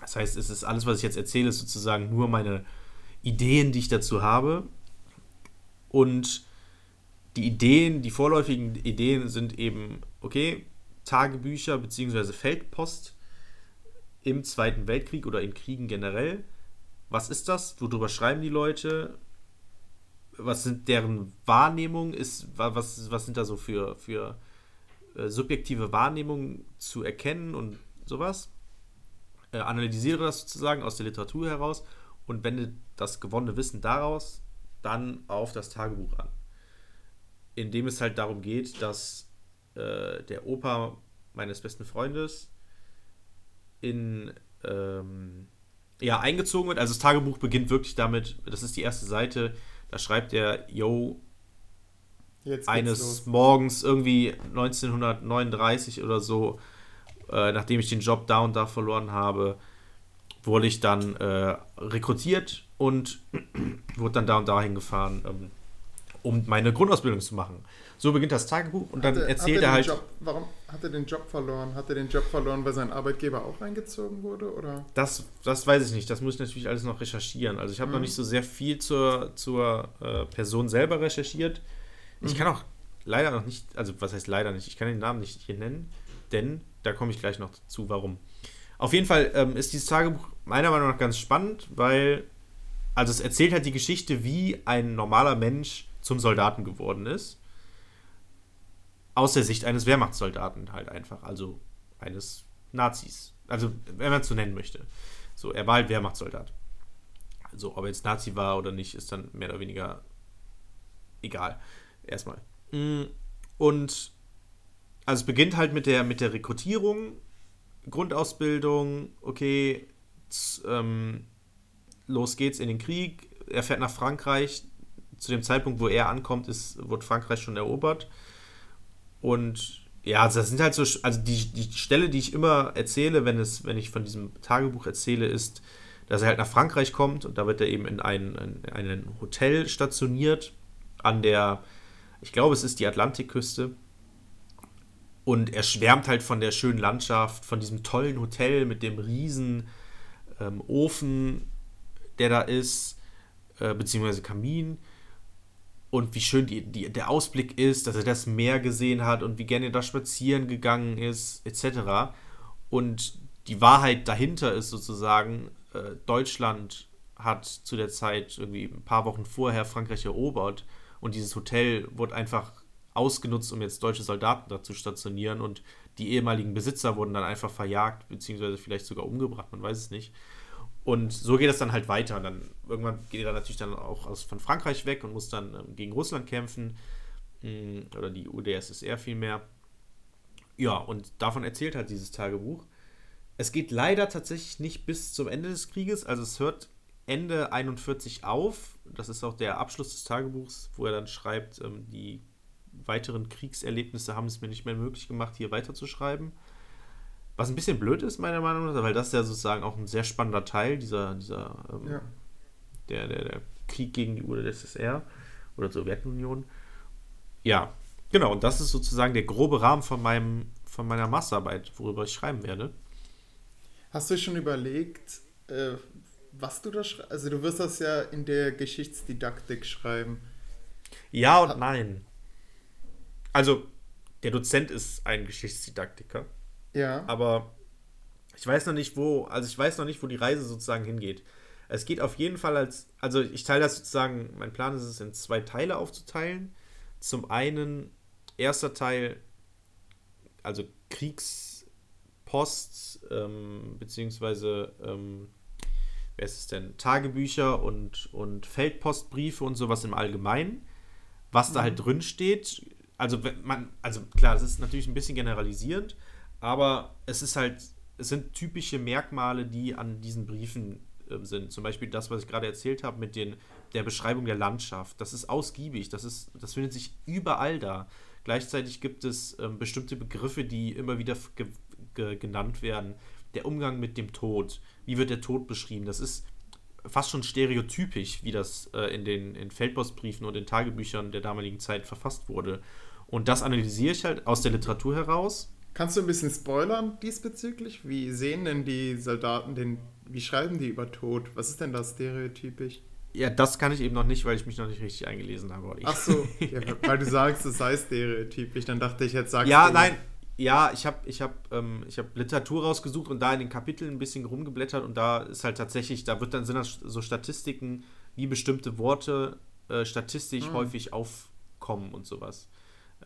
Das heißt, es ist alles, was ich jetzt erzähle, ist sozusagen nur meine Ideen, die ich dazu habe. Und die Ideen, die vorläufigen Ideen sind eben, okay, Tagebücher bzw. Feldpost im Zweiten Weltkrieg oder in Kriegen generell. Was ist das? Worüber schreiben die Leute? Was sind deren Wahrnehmungen? Ist, was, was sind da so für, für äh, subjektive Wahrnehmung zu erkennen und sowas. Äh, analysiere das sozusagen aus der Literatur heraus und wende das gewonnene Wissen daraus dann auf das Tagebuch an. Indem es halt darum geht, dass äh, der Opa meines besten Freundes in ähm, ja, eingezogen wird. Also das Tagebuch beginnt wirklich damit, das ist die erste Seite, da schreibt er, yo, eines Morgens irgendwie 1939 oder so, äh, nachdem ich den Job da und da verloren habe, wurde ich dann äh, rekrutiert und wurde dann da und da hingefahren, ähm, um meine Grundausbildung zu machen. So beginnt das Tagebuch und dann hat er, erzählt er, er halt. Job, warum hat er den Job verloren? Hat er den Job verloren, weil sein Arbeitgeber auch eingezogen wurde? Oder? Das, das weiß ich nicht. Das muss ich natürlich alles noch recherchieren. Also ich habe mhm. noch nicht so sehr viel zur, zur äh, Person selber recherchiert. Ich kann auch leider noch nicht, also was heißt leider nicht, ich kann den Namen nicht hier nennen, denn da komme ich gleich noch zu, warum. Auf jeden Fall ähm, ist dieses Tagebuch meiner Meinung nach ganz spannend, weil, also es erzählt halt die Geschichte, wie ein normaler Mensch zum Soldaten geworden ist. Aus der Sicht eines Wehrmachtssoldaten halt einfach, also eines Nazis. Also, wenn man es so nennen möchte. So, er war halt Wehrmachtssoldat. Also, ob er jetzt Nazi war oder nicht, ist dann mehr oder weniger egal. Erstmal. Mm, und also es beginnt halt mit der, mit der Rekrutierung, Grundausbildung, okay, ähm, los geht's in den Krieg. Er fährt nach Frankreich. Zu dem Zeitpunkt, wo er ankommt, ist, wird Frankreich schon erobert. Und ja, also das sind halt so, also die, die Stelle, die ich immer erzähle, wenn, es, wenn ich von diesem Tagebuch erzähle, ist, dass er halt nach Frankreich kommt und da wird er eben in ein, in ein Hotel stationiert an der ich glaube, es ist die Atlantikküste. Und er schwärmt halt von der schönen Landschaft, von diesem tollen Hotel mit dem riesen ähm, Ofen, der da ist, äh, beziehungsweise Kamin. Und wie schön die, die, der Ausblick ist, dass er das Meer gesehen hat und wie gerne er da spazieren gegangen ist, etc. Und die Wahrheit dahinter ist sozusagen, äh, Deutschland hat zu der Zeit irgendwie ein paar Wochen vorher Frankreich erobert und dieses Hotel wurde einfach ausgenutzt, um jetzt deutsche Soldaten da zu stationieren und die ehemaligen Besitzer wurden dann einfach verjagt, beziehungsweise vielleicht sogar umgebracht, man weiß es nicht. Und so geht es dann halt weiter. Und dann irgendwann geht er natürlich dann auch aus, von Frankreich weg und muss dann ähm, gegen Russland kämpfen. Mh, mm, oder die UdSSR vielmehr. Ja, und davon erzählt halt dieses Tagebuch. Es geht leider tatsächlich nicht bis zum Ende des Krieges. Also es hört Ende 41 auf. Das ist auch der Abschluss des Tagebuchs, wo er dann schreibt, ähm, die weiteren Kriegserlebnisse haben es mir nicht mehr möglich gemacht, hier weiterzuschreiben. Was ein bisschen blöd ist, meiner Meinung nach, weil das ja sozusagen auch ein sehr spannender Teil dieser, dieser ähm, Ja. der, der, der Krieg gegen die UdSSR oder Sowjetunion. Ja, genau, und das ist sozusagen der grobe Rahmen von, meinem, von meiner Masterarbeit, worüber ich schreiben werde. Hast du schon überlegt, äh, was du da schreibst? Also du wirst das ja in der Geschichtsdidaktik schreiben. Ja und nein. Also, der Dozent ist ein Geschichtsdidaktiker, Ja. aber ich weiß noch nicht, wo, also ich weiß noch nicht, wo die Reise sozusagen hingeht. Es geht auf jeden Fall als, also ich teile das sozusagen, mein Plan ist es in zwei Teile aufzuteilen. Zum einen, erster Teil, also Kriegspost, ähm, beziehungsweise, ähm, wer ist es denn, Tagebücher und, und Feldpostbriefe und sowas im Allgemeinen, was da halt drin steht. Also, wenn man, also klar, das ist natürlich ein bisschen generalisierend, aber es ist halt, es sind typische Merkmale, die an diesen Briefen äh, sind. Zum Beispiel das, was ich gerade erzählt habe mit den, der Beschreibung der Landschaft. Das ist ausgiebig, das, ist, das findet sich überall da. Gleichzeitig gibt es ähm, bestimmte Begriffe, die immer wieder ge ge genannt werden. Der Umgang mit dem Tod. Wie wird der Tod beschrieben? Das ist fast schon stereotypisch, wie das äh, in den in Feldpostbriefen und in Tagebüchern der damaligen Zeit verfasst wurde. Und das analysiere ich halt aus der Literatur heraus. Kannst du ein bisschen spoilern diesbezüglich? Wie sehen denn die Soldaten den, wie schreiben die über Tod? Was ist denn da stereotypisch? Ja, das kann ich eben noch nicht, weil ich mich noch nicht richtig eingelesen habe. Ach so, ja, weil du sagst, es sei stereotypisch, dann dachte ich, jetzt sagst Ja, du. nein. Ja, ich habe ich hab, ähm, ich hab Literatur rausgesucht und da in den Kapiteln ein bisschen rumgeblättert und da ist halt tatsächlich, da wird dann sind das so Statistiken, wie bestimmte Worte äh, statistisch häufig aufkommen und sowas.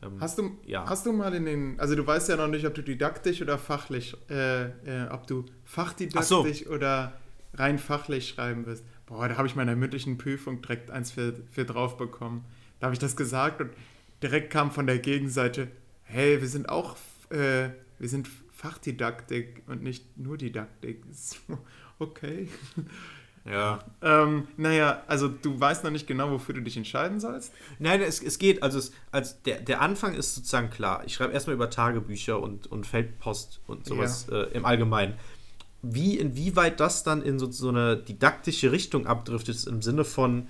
Ähm, Hast du, Ja. hast du mal in den, also du weißt ja noch nicht, ob du didaktisch oder fachlich, äh, äh, ob du fachdidaktisch oder rein fachlich schreiben wirst. Boah, da habe ich meiner mündlichen Prüfung direkt eins für, für drauf bekommen. Da habe ich das gesagt und direkt kam von der Gegenseite, hey, wir sind auch, äh, wir sind Fachdidaktik und nicht nur Didaktik. So, Okay. Ja. Ähm, naja, also du weißt noch nicht genau, wofür du dich entscheiden sollst. Nein, es, es geht, also, es, also der, der Anfang ist sozusagen klar. Ich schreibe erstmal über Tagebücher und, und Feldpost und sowas äh, im Allgemeinen. Wie, inwieweit das dann in so, so eine didaktische Richtung abdriftet, im Sinne von,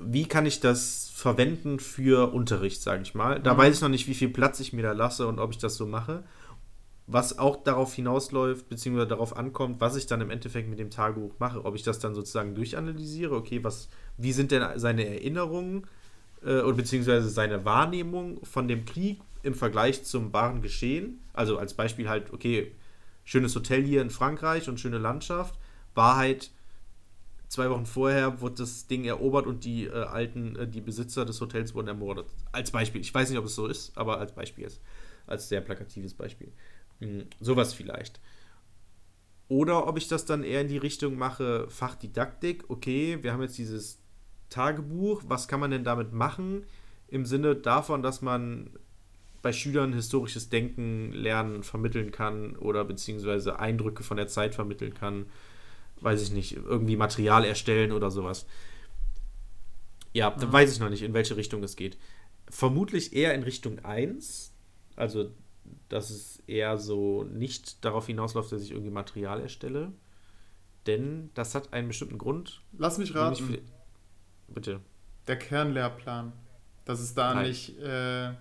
wie kann ich das verwenden für Unterricht, sage ich mal. Da Mhm. weiß ich noch nicht, wie viel Platz ich mir da lasse und ob ich das so mache. Was auch darauf hinausläuft, beziehungsweise darauf ankommt, was ich dann im Endeffekt mit dem Tagebuch mache. Ob ich das dann sozusagen durchanalysiere, okay, was, wie sind denn seine Erinnerungen äh, oder beziehungsweise seine Wahrnehmung von dem Krieg im Vergleich zum wahren Geschehen. Also als Beispiel halt, okay, schönes Hotel hier in Frankreich und schöne Landschaft. Wahrheit, zwei Wochen vorher wurde das Ding erobert und die äh, alten, äh, die Besitzer des Hotels wurden ermordet. Als Beispiel. Ich weiß nicht, ob es so ist, aber als Beispiel ist. Als sehr plakatives Beispiel. Hm, sowas vielleicht. Oder ob ich das dann eher in die Richtung mache, Fachdidaktik, okay, wir haben jetzt dieses Tagebuch, was kann man denn damit machen? Im Sinne davon, dass man bei Schülern historisches Denken lernen, vermitteln kann oder beziehungsweise Eindrücke von der Zeit vermitteln kann. Weiß ich nicht, irgendwie Material erstellen oder sowas. Ja, da weiß ich noch nicht, in welche Richtung es geht. Vermutlich eher in Richtung 1. Also, dass es eher so nicht darauf hinausläuft, dass ich irgendwie Material erstelle. Denn das hat einen bestimmten Grund. Lass mich raten. für- Bitte. Der Kernlehrplan. Dass es da Nein. nicht. Äh,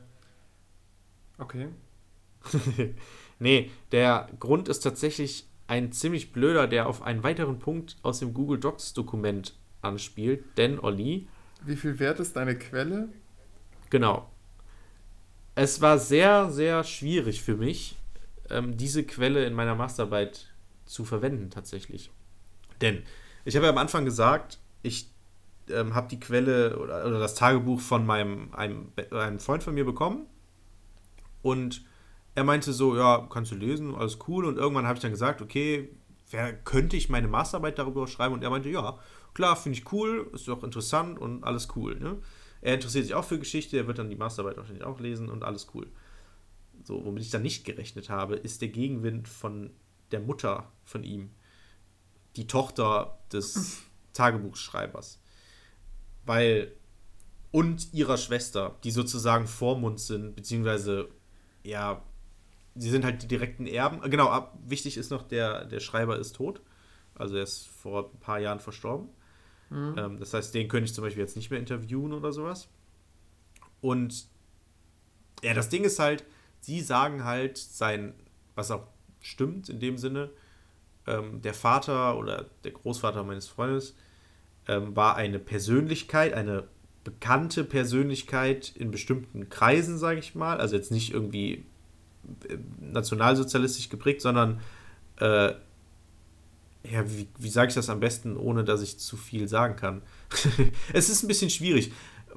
okay. nee, der Grund ist tatsächlich ein ziemlich blöder, der auf einen weiteren Punkt aus dem Google Docs Dokument anspielt. Denn, Olli, Wie viel wert ist deine Quelle? Genau. Es war sehr, sehr schwierig für mich, ähm, diese Quelle in meiner Masterarbeit zu verwenden, tatsächlich. Denn ich habe ja am Anfang gesagt, ich ähm, habe die Quelle oder, oder das Tagebuch von meinem einem, einem Freund von mir bekommen. Und er meinte so, ja, kannst du lesen, alles cool. Und irgendwann habe ich dann gesagt, okay, wer, könnte ich meine Masterarbeit darüber schreiben? Und er meinte, ja, klar, finde ich cool, ist doch interessant und alles cool. Ne? Er interessiert sich auch für Geschichte, er wird dann die Masterarbeit wahrscheinlich auch lesen und alles cool. So, womit ich dann nicht gerechnet habe, ist der Gegenwind von der Mutter von ihm, die Tochter des Tagebuchschreibers. Weil, und ihrer Schwester, die sozusagen Vormund sind, beziehungsweise, ja, sie sind halt die direkten Erben. Genau, ab, wichtig ist noch, der, der Schreiber ist tot. Also er ist vor ein paar Jahren verstorben. Mhm. Ähm, das heißt, den könnte ich zum Beispiel jetzt nicht mehr interviewen oder sowas. Und ja, das Ding ist halt, sie sagen halt sein, was auch stimmt in dem Sinne, ähm, der Vater oder der Großvater meines Freundes ähm, war eine Persönlichkeit, eine bekannte Persönlichkeit in bestimmten Kreisen, sage ich mal. Also jetzt nicht irgendwie äh, nationalsozialistisch geprägt, sondern äh, ja, wie, wie sage ich das am besten, ohne dass ich zu viel sagen kann? es ist ein bisschen schwierig,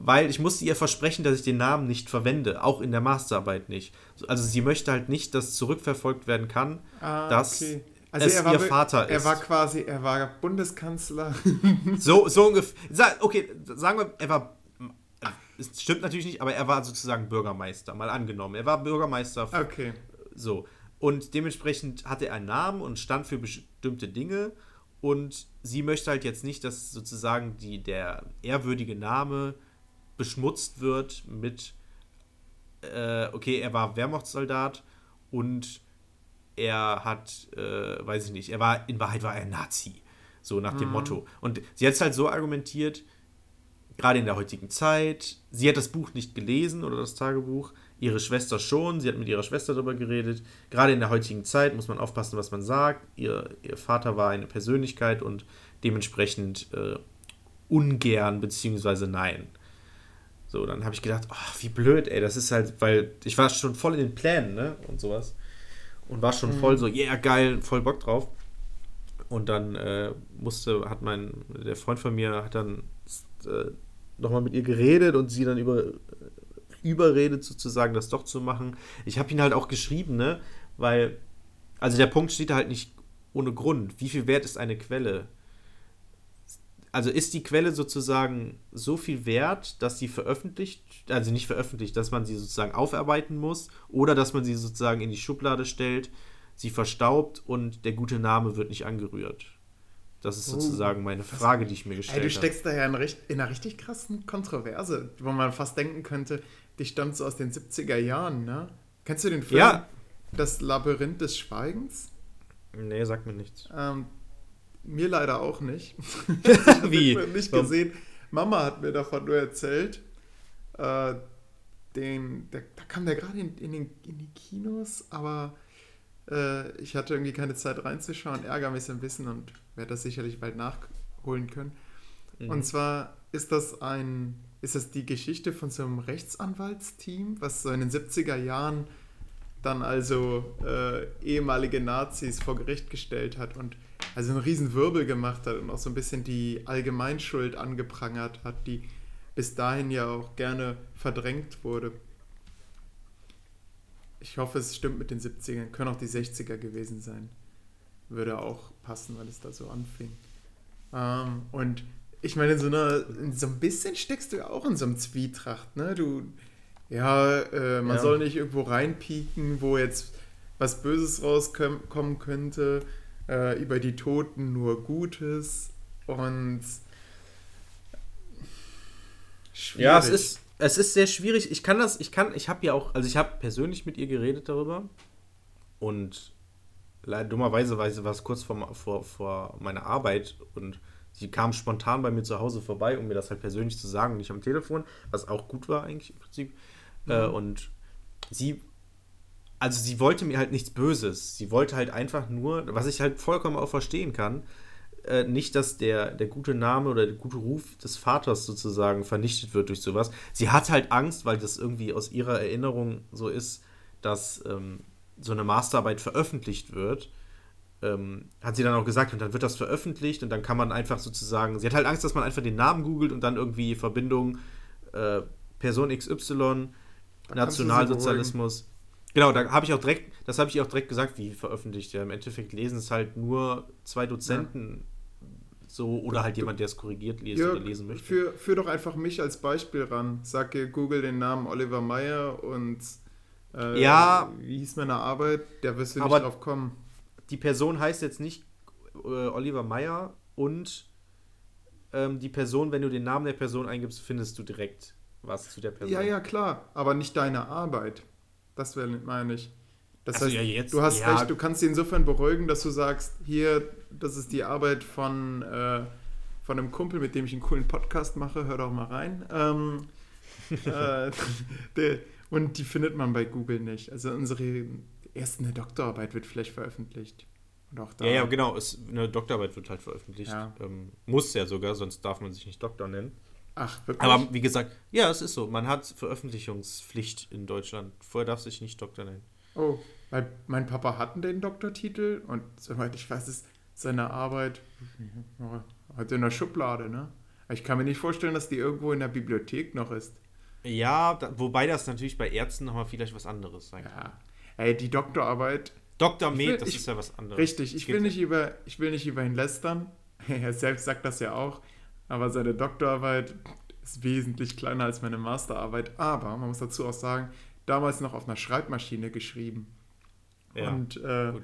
weil ich musste ihr versprechen, dass ich den Namen nicht verwende, auch in der Masterarbeit nicht. Also sie möchte halt nicht, dass zurückverfolgt werden kann, ah, dass okay. also es ihr Vater ist. Er war quasi, er war Bundeskanzler. so, so ungefähr. Okay, sagen wir, er war es stimmt natürlich nicht, aber er war sozusagen Bürgermeister, mal angenommen. Er war Bürgermeister. Okay. So. Und dementsprechend hatte er einen Namen und stand für bestimmte Dinge. Und sie möchte halt jetzt nicht, dass sozusagen die, der ehrwürdige Name beschmutzt wird mit, äh, okay, er war Wehrmachtssoldat und er hat, äh, weiß ich nicht, er war, in Wahrheit war er Nazi. So nach dem mhm. Motto. Und sie hat es halt so argumentiert, gerade in der heutigen Zeit. Sie hat das Buch nicht gelesen oder das Tagebuch, ihre Schwester schon. Sie hat mit ihrer Schwester darüber geredet. Gerade in der heutigen Zeit muss man aufpassen, was man sagt. Ihr, ihr Vater war eine Persönlichkeit und dementsprechend äh, ungern beziehungsweise nein. So, dann habe ich gedacht, oh, wie blöd, ey, das ist halt, weil ich war schon voll in den Plänen, ne, und sowas. Und war schon mhm. voll so, yeah, geil, voll Bock drauf. Und dann äh, musste, hat mein, der Freund von mir hat dann äh, nochmal mit ihr geredet und sie dann über, überredet, sozusagen, das doch zu machen. Ich habe ihn halt auch geschrieben, ne? Weil, also der Punkt steht halt nicht ohne Grund. Wie viel wert ist eine Quelle? Also ist die Quelle sozusagen so viel wert, dass sie veröffentlicht, also nicht veröffentlicht, dass man sie sozusagen aufarbeiten muss oder dass man sie sozusagen in die Schublade stellt, sie verstaubt und der gute Name wird nicht angerührt. Das ist sozusagen oh, meine Frage, die ich mir gestellt habe. Du steckst da ja in, in, einer richtig krassen Kontroverse, wo man fast denken könnte, die stammt so aus den 70er Jahren, ne? Kennst du den Film? Ja. Das Labyrinth des Schweigens? Nee, sagt mir nichts. Ähm, mir leider auch nicht. Wie? nicht gesehen. Mama hat mir davon nur erzählt. Äh, den, der, da kam der gerade in, in, in die Kinos, aber äh, ich hatte irgendwie keine Zeit reinzuschauen, ärgere mich ein bisschen und werde das sicherlich bald nachholen können. Mhm. Und zwar ist das ein, ist das die Geschichte von so einem Rechtsanwaltsteam, was so in den 70er Jahren dann also äh, ehemalige Nazis vor Gericht gestellt hat und also einen riesen Wirbel gemacht hat und auch so ein bisschen die Allgemeinschuld angeprangert hat, die bis dahin ja auch gerne verdrängt wurde. Ich hoffe, es stimmt mit den 70ern. Können auch die 60er gewesen sein. Würde auch passen, weil es da so anfing. Ähm, und ich meine, in so, einer, in so ein bisschen steckst du ja auch in so einem Zwietracht. Ne? Du, ja, äh, man ja. soll nicht irgendwo reinpieken, wo jetzt was Böses rauskommen könnte. Äh, über die Toten nur Gutes. Und. Schwierig. Ja, es ist, es ist sehr schwierig. Ich kann das, ich kann, ich habe ja auch, also ich habe persönlich mit ihr geredet darüber und leider dummerweise war es kurz vor, vor, vor meiner Arbeit und sie kam spontan bei mir zu Hause vorbei, um mir das halt persönlich zu sagen, nicht am Telefon, was auch gut war eigentlich im Prinzip. Mhm. Äh, und sie, also sie wollte mir halt nichts Böses. Sie wollte halt einfach nur, was ich halt vollkommen auch verstehen kann, äh, nicht, dass der, der gute Name oder der gute Ruf des Vaters sozusagen vernichtet wird durch sowas. Sie hat halt Angst, weil das irgendwie aus ihrer Erinnerung so ist, dass ähm, so eine Masterarbeit veröffentlicht wird. Ähm, hat sie dann auch gesagt, und dann wird das veröffentlicht und dann kann man einfach sozusagen, sie hat halt Angst, dass man einfach den Namen googelt und dann irgendwie Verbindung äh, Person XY, da Nationalsozialismus. Genau, da habe ich auch direkt, das habe ich auch direkt gesagt, wie veröffentlicht. Ja, im Endeffekt lesen es halt nur zwei Dozenten so, oder halt jemand, der es korrigiert lesen ja, oder lesen möchte. Führ, führ doch einfach mich als Beispiel ran. Sag Google den Namen Oliver Meyer und äh, ja, wie hieß meine Arbeit? Der wirst du nicht drauf kommen. Die Person heißt jetzt nicht äh, Oliver Meyer und ähm, die Person, wenn du den Namen der Person eingibst, findest du direkt was zu der Person. Ja, ja, klar, aber nicht deine Arbeit. Das wäre, meine ich. Das Also heißt, ja, jetzt- du hast ja. recht, du kannst sie insofern beruhigen, dass du sagst, hier, das ist die Arbeit von, äh, von einem Kumpel, mit dem ich einen coolen Podcast mache, hör doch mal rein. Ähm, äh, der, und die findet man bei Google nicht. Also unsere erste eine Doktorarbeit wird vielleicht veröffentlicht. Und auch da. Ja, ja, genau. Es, eine Doktorarbeit wird halt veröffentlicht. Ja. Ähm, muss ja sogar, sonst darf man sich nicht Doktor nennen. Ach, wirklich? Aber wie gesagt, ja, es ist so. Man hat Veröffentlichungspflicht in Deutschland. Vorher darf sich nicht Doktor nennen. Oh, weil mein Papa hatten den Doktortitel und soweit ich weiß, ist seine Arbeit heute in der Schublade, ne? Ich kann mir nicht vorstellen, dass die irgendwo in der Bibliothek noch ist. Ja, da, wobei das natürlich bei Ärzten nochmal vielleicht was anderes sein kann. Ja. Ey, die Doktorarbeit, Dr. Ich will- Med, das ich- ist ja was anderes. richtig, ich will, nicht über, ich will nicht über ihn lästern. Er selbst sagt das ja auch. Aber seine Doktorarbeit ist wesentlich kleiner als meine Masterarbeit. Aber man muss dazu auch sagen, damals noch auf einer Schreibmaschine geschrieben. Ja, Und äh, gut.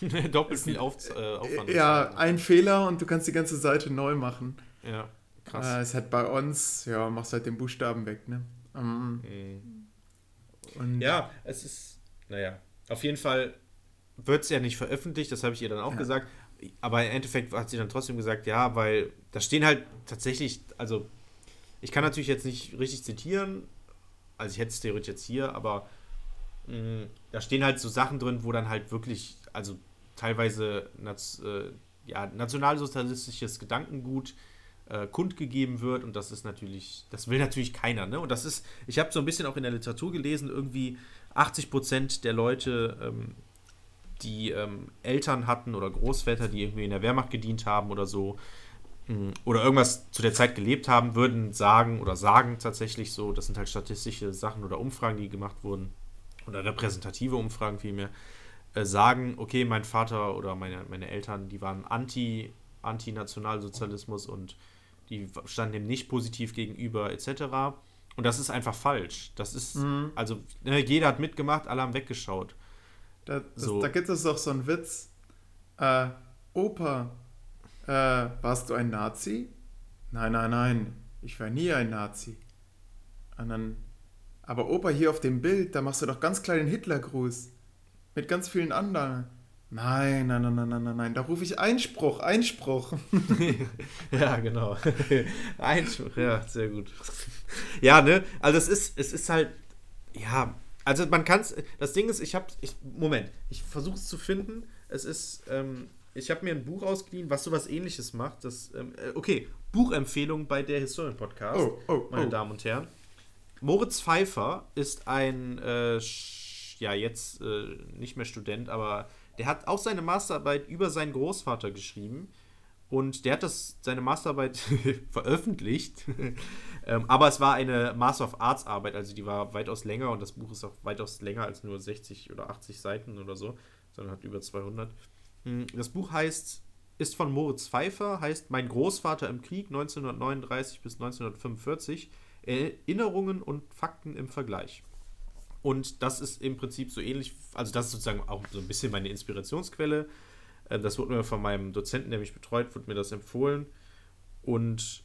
Doppelt viel Auf, äh, Aufwand. ja, ein Fehler und du kannst die ganze Seite neu machen. Ja, krass. Äh, ist halt bei uns, ja, machst halt den Buchstaben weg, ne? Ähm, Mhm. und Ja, es ist, naja, auf jeden Fall wird es ja nicht veröffentlicht, das habe ich ihr dann auch Ja. gesagt. Aber im Endeffekt hat sie dann trotzdem gesagt, ja, weil da stehen halt tatsächlich, also ich kann natürlich jetzt nicht richtig zitieren, also ich hätte es theoretisch jetzt hier, aber mh, da stehen halt so Sachen drin, wo dann halt wirklich, also teilweise äh, ja, nationalsozialistisches Gedankengut äh, kundgegeben wird und das ist natürlich, das will natürlich keiner, ne? Und das ist, ich habe so ein bisschen auch in der Literatur gelesen, irgendwie 80 Prozent der Leute, ähm, die ähm, Eltern hatten oder Großväter, die irgendwie in der Wehrmacht gedient haben oder so, mh, oder irgendwas zu der Zeit gelebt haben, würden sagen oder sagen tatsächlich so, das sind halt statistische Sachen oder Umfragen, die gemacht wurden, oder repräsentative Umfragen vielmehr, äh, sagen, okay, mein Vater oder meine, meine Eltern, die waren anti, anti-Nationalsozialismus und die standen dem nicht positiv gegenüber, etc. Und das ist einfach falsch. Das ist, Mhm. also, ne, jeder hat mitgemacht, alle haben weggeschaut. Da, das, so. da gibt es doch so einen Witz. Äh, Opa, äh, warst du ein Nazi? Nein, nein, nein, ich war nie ein Nazi. Und dann, aber Opa, hier auf dem Bild, da machst du doch ganz kleinen Hitlergruß. Mit ganz vielen anderen. Nein, nein, nein, nein, nein, nein, nein, da rufe ich Einspruch, Einspruch. Ja, genau. Einspruch, ja, sehr gut. Ja, ne? Also es ist, es ist halt, ja, also man kann es, das Ding ist, ich habe, ich, Moment, ich versuche es zu finden. Es ist, ähm, ich habe mir ein Buch ausgeliehen, was sowas ähnliches macht. Das, ähm, äh, okay, Buchempfehlung bei der Historien-Podcast, Oh, oh, meine oh. Damen und Herren. Moritz Pfeiffer ist ein, äh, ja, jetzt äh, nicht mehr Student, aber der hat auch seine Masterarbeit über seinen Großvater geschrieben. Und der hat das, seine Masterarbeit veröffentlicht. ähm, aber es war eine Master of Arts Arbeit, also die war weitaus länger und das Buch ist auch weitaus länger als nur 60 oder 80 Seiten oder so, sondern hat über 200. Mm, Das Buch heißt, ist von Moritz Pfeiffer, heißt Mein Großvater im Krieg 1939 bis 1945. Erinnerungen und Fakten im Vergleich. Und das ist im Prinzip so ähnlich, also das ist sozusagen auch so ein bisschen meine Inspirationsquelle. Äh, Das wurde mir von meinem Dozenten, der mich betreut, wurde mir das empfohlen. Und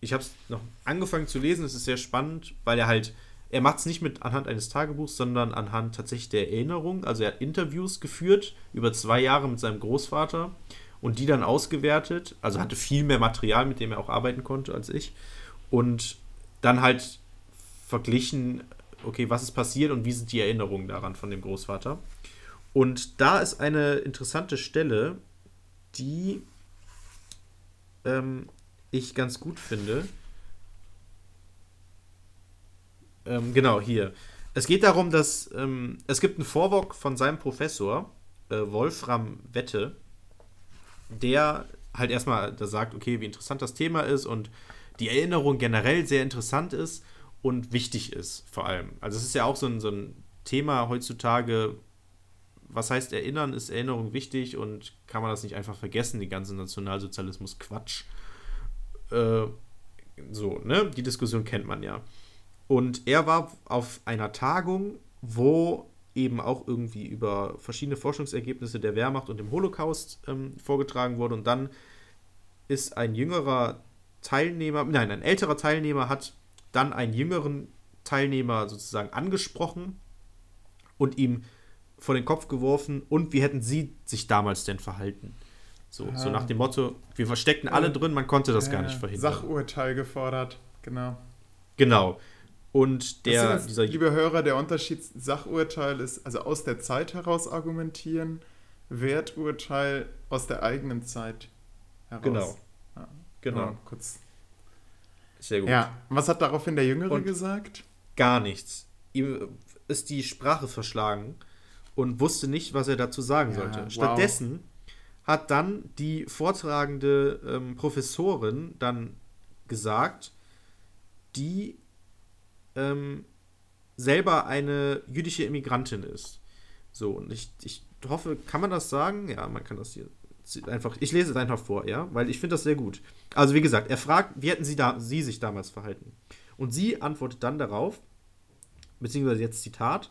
ich habe es noch angefangen zu lesen. Es ist sehr spannend, weil er halt, er macht es nicht mit anhand eines Tagebuchs, sondern anhand tatsächlich der Erinnerung. Also er hat Interviews geführt über zwei Jahre mit seinem Großvater und die dann ausgewertet. Also hatte viel mehr Material, mit dem er auch arbeiten konnte als ich. Und dann halt verglichen, okay, was ist passiert und wie sind die Erinnerungen daran von dem Großvater. Und da ist eine interessante Stelle, die ähm, ich ganz gut finde. Ähm, genau, hier. Es geht darum, dass ähm, es gibt einen Vorwort von seinem Professor, äh, Wolfram Wette, der halt erstmal da sagt, okay, wie interessant das Thema ist und die Erinnerung generell sehr interessant ist und wichtig ist, vor allem. Also es ist ja auch so ein, so ein Thema heutzutage, was heißt Erinnern? Ist Erinnerung wichtig und kann man das nicht einfach vergessen, die ganze Nationalsozialismus-Quatsch? Äh, so, ne? Die Diskussion kennt man ja. Und er war auf einer Tagung, wo eben auch irgendwie über verschiedene Forschungsergebnisse der Wehrmacht und dem Holocaust ähm, vorgetragen wurde. Und dann ist ein jüngerer Teilnehmer, nein, ein älterer Teilnehmer hat dann einen jüngeren Teilnehmer sozusagen angesprochen und ihm vor den Kopf geworfen und wie hätten sie sich damals denn verhalten? So, so nach dem Motto, wir versteckten alle drin, man konnte das gar nicht verhindern. Sachurteil gefordert, genau. Genau. Und der, das, dieser liebe Hörer, der Unterschied Sachurteil ist, also aus der Zeit heraus argumentieren, Werturteil aus der eigenen Zeit heraus. Genau. Ja, genau. Ja, kurz. Sehr gut. Ja, was hat daraufhin der Jüngere Und gesagt? Gar nichts. Ihm ist die Sprache verschlagen und wusste nicht, was er dazu sagen Ja, sollte. wow. Stattdessen hat dann die vortragende ähm, Professorin dann gesagt, die ähm, selber eine jüdische Immigrantin ist. So, und ich, ich hoffe, kann man das sagen? Ja, man kann das hier einfach, ich lese es einfach vor, ja, weil ich finde das sehr gut. Also wie gesagt, er fragt, wie hätten sie, da, sie sich damals verhalten? Und sie antwortet dann darauf, beziehungsweise jetzt Zitat,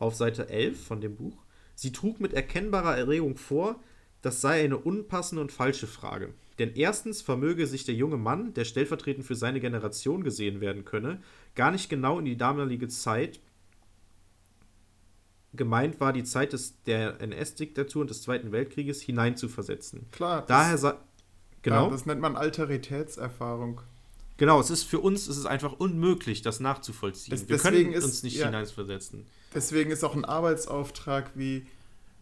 auf Seite 11 von dem Buch, sie trug mit erkennbarer Erregung vor, das sei eine unpassende und falsche Frage. Denn erstens vermöge sich der junge Mann, der stellvertretend für seine Generation gesehen werden könne, gar nicht genau in die damalige Zeit gemeint war, die Zeit des, der NS-Diktatur und des Zweiten Weltkrieges hineinzuversetzen. Klar, Daher das, genau, ja, das nennt man Alteritätserfahrung. genau, es ist für uns es ist einfach unmöglich, das nachzuvollziehen. Das- Wir können ist- uns nicht ja. hineinversetzen. Deswegen ist auch ein Arbeitsauftrag wie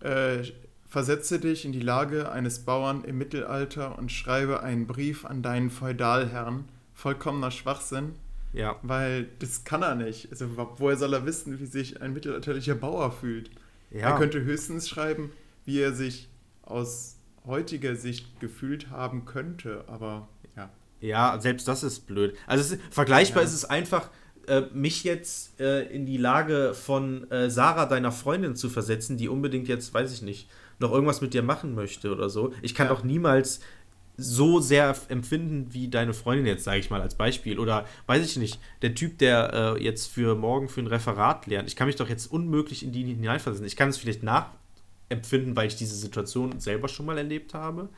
äh, versetze dich in die Lage eines Bauern im Mittelalter und schreibe einen Brief an deinen Feudalherrn. Vollkommener Schwachsinn, Ja, weil das kann er nicht. Also wo- woher soll er wissen, wie sich ein mittelalterlicher Bauer fühlt? ja. Er könnte höchstens schreiben, wie er sich aus heutiger Sicht gefühlt haben könnte, aber ja. Ja, selbst das ist blöd. Also ist, vergleichbar Ja. ist es einfach, äh, mich jetzt äh, in die Lage von äh, Sarah, deiner Freundin, zu versetzen, die unbedingt jetzt, weiß ich nicht, noch irgendwas mit dir machen möchte oder so. Ich kann Ja. doch niemals so sehr empfinden wie deine Freundin jetzt, sage ich mal als Beispiel. Oder weiß ich nicht, der Typ, der äh, jetzt für morgen für ein Referat lernt. Ich kann mich doch jetzt unmöglich in die hineinversetzen. Ich kann es vielleicht nachempfinden, weil ich diese Situation selber schon mal erlebt habe.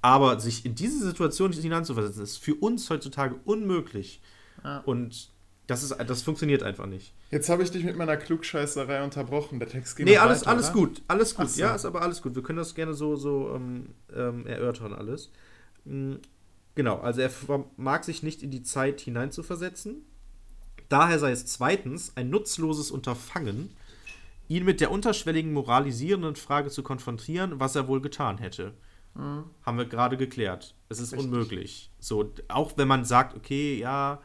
Aber sich in diese Situation hineinzuversetzen, ist für uns heutzutage unmöglich. Ja. Und das, ist, das funktioniert einfach nicht. Jetzt habe ich dich mit meiner Klugscheißerei unterbrochen. Der Text geht nee, alles, weiter, alles oder? gut. Alles gut. So. Ja, ist aber alles gut. Wir können das gerne so, so ähm, ähm, erörtern, alles. Mm, Genau, also er vermag sich nicht in die Zeit hineinzuversetzen. Daher sei es zweitens ein nutzloses Unterfangen, ihn mit der unterschwelligen moralisierenden Frage zu konfrontieren, was er wohl getan hätte. Haben wir gerade geklärt. Es ist Richtig. unmöglich. So, auch wenn man sagt, okay, ja,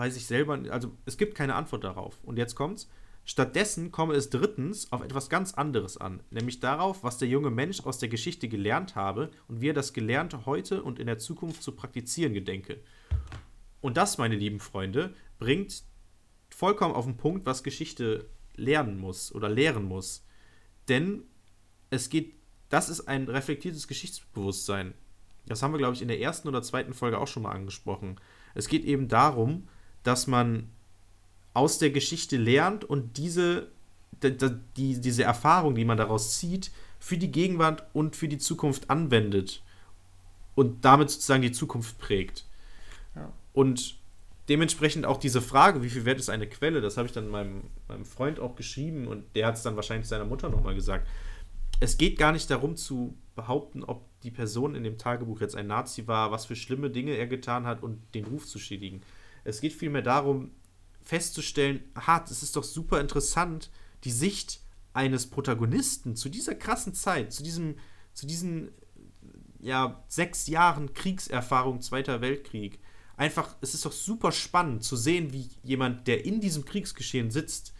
weiß ich selber, also es gibt keine Antwort darauf. Und jetzt kommt's. Stattdessen komme es drittens auf etwas ganz anderes an, nämlich darauf, was der junge Mensch aus der Geschichte gelernt habe und wie er das Gelernte heute und in der Zukunft zu praktizieren gedenke. Und das, meine lieben Freunde, bringt vollkommen auf den Punkt, was Geschichte lernen muss oder lehren muss. Denn es geht, das ist ein reflektiertes Geschichtsbewusstsein. Das haben wir, glaube ich, in der ersten oder zweiten Folge auch schon mal angesprochen. Es geht eben darum, dass man aus der Geschichte lernt und diese, die, die, diese Erfahrung, die man daraus zieht, für die Gegenwart und für die Zukunft anwendet und damit sozusagen die Zukunft prägt. Ja. Und dementsprechend auch diese Frage, wie viel wert ist eine Quelle, das habe ich dann meinem, meinem Freund auch geschrieben und der hat es dann wahrscheinlich seiner Mutter nochmal gesagt. Es geht gar nicht darum zu behaupten, ob die Person in dem Tagebuch jetzt ein Nazi war, was für schlimme Dinge er getan hat und den Ruf zu schädigen. Es geht vielmehr darum, festzustellen, aha, es ist doch super interessant, die Sicht eines Protagonisten zu dieser krassen Zeit, zu diesem, zu diesen ja, sechs Jahren Kriegserfahrung, Zweiter Weltkrieg. Einfach, es ist doch super spannend zu sehen, wie jemand, der in diesem Kriegsgeschehen sitzt,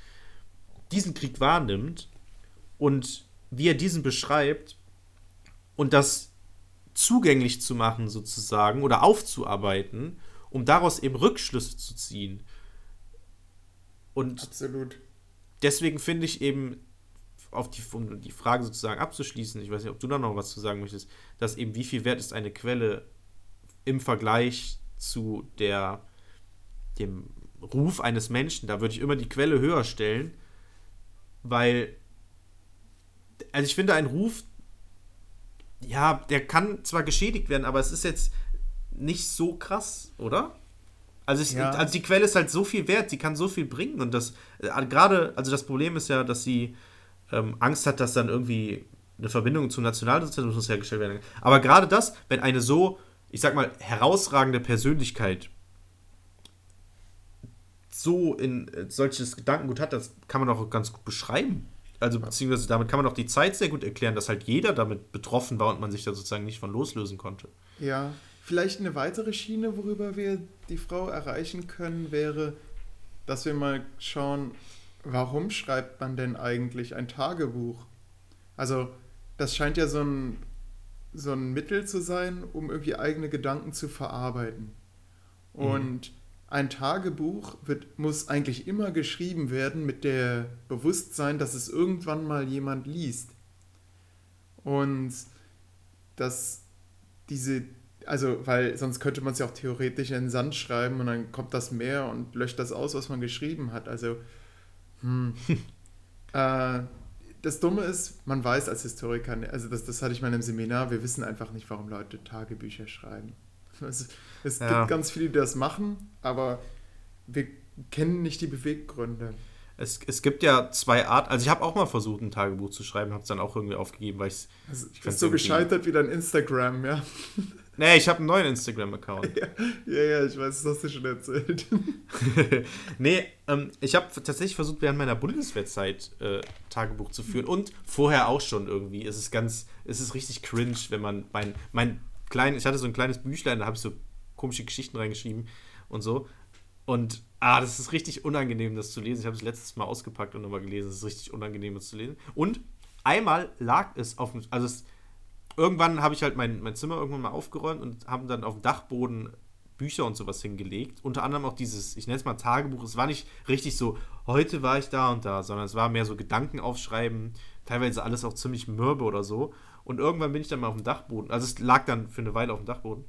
diesen Krieg wahrnimmt und wie er diesen beschreibt und das zugänglich zu machen sozusagen oder aufzuarbeiten, um daraus eben Rückschlüsse zu ziehen. Und Absolut. deswegen finde ich eben, auf die, um die Frage sozusagen abzuschließen, ich weiß nicht, ob du da noch was zu sagen möchtest, dass eben wie viel wert ist eine Quelle im Vergleich zu der, dem Ruf eines Menschen. Da würde ich immer die Quelle höher stellen, weil, also ich finde, ein Ruf, ja, der kann zwar geschädigt werden, aber es ist jetzt nicht so krass, oder? Also, ich, Ja. also die Quelle ist halt so viel wert, die kann so viel bringen und das äh, gerade, also das Problem ist ja, dass sie ähm, Angst hat, dass dann irgendwie eine Verbindung zum Nationalsozialismus hergestellt werden kann. Aber gerade das, wenn eine so, ich sag mal, herausragende Persönlichkeit so in äh, solches Gedankengut hat, das kann man auch ganz gut beschreiben. Also beziehungsweise damit kann man auch die Zeit sehr gut erklären, dass halt jeder damit betroffen war und man sich da sozusagen nicht von loslösen konnte. Ja, vielleicht eine weitere Schiene, worüber wir die Frau erreichen können, wäre, dass wir mal schauen, warum schreibt man denn eigentlich ein Tagebuch? Also das scheint ja so ein, so ein Mittel zu sein, um irgendwie eigene Gedanken zu verarbeiten. Mhm. Und ein Tagebuch wird, muss eigentlich immer geschrieben werden mit der Bewusstsein, dass es irgendwann mal jemand liest. Und dass diese, also, weil sonst könnte man es ja auch theoretisch in den Sand schreiben und dann kommt das Meer und löscht das aus, was man geschrieben hat. Also, hm. äh, das Dumme ist, man weiß als Historiker, also das, das hatte ich mal in einem Seminar, wir wissen einfach nicht, warum Leute Tagebücher schreiben. Es, es ja. gibt ganz viele, die das machen, aber wir kennen nicht die Beweggründe. Es, es gibt ja zwei Arten. Also ich habe auch mal versucht, ein Tagebuch zu schreiben, habe es dann auch irgendwie aufgegeben, weil ich's, also, ich ist so gescheitert wie dein Instagram, ja. Nee, ich habe einen neuen Instagram-Account. Ja, ja, ja, ich weiß, das hast du schon erzählt. nee, ähm, ich habe tatsächlich versucht, während meiner Bundeswehrzeit äh, Tagebuch zu führen und vorher auch schon irgendwie. Es ist ganz, es ist richtig cringe, wenn man mein, mein klein, ich hatte so ein kleines Büchlein, da habe ich so komische Geschichten reingeschrieben und so. Und ah, das ist richtig unangenehm, das zu lesen. Ich habe es letztes Mal ausgepackt und nochmal gelesen. Es ist richtig unangenehm, das zu lesen. Und einmal lag es auf dem, also es, irgendwann habe ich halt mein, mein Zimmer irgendwann mal aufgeräumt und haben dann auf dem Dachboden Bücher und sowas hingelegt. Unter anderem auch dieses, ich nenne es mal Tagebuch. Es war nicht richtig so, heute war ich da und da, sondern es war mehr so Gedanken aufschreiben. Teilweise alles auch ziemlich mürbe oder so. Und irgendwann bin ich dann mal auf dem Dachboden. Also es lag dann für eine Weile auf dem Dachboden.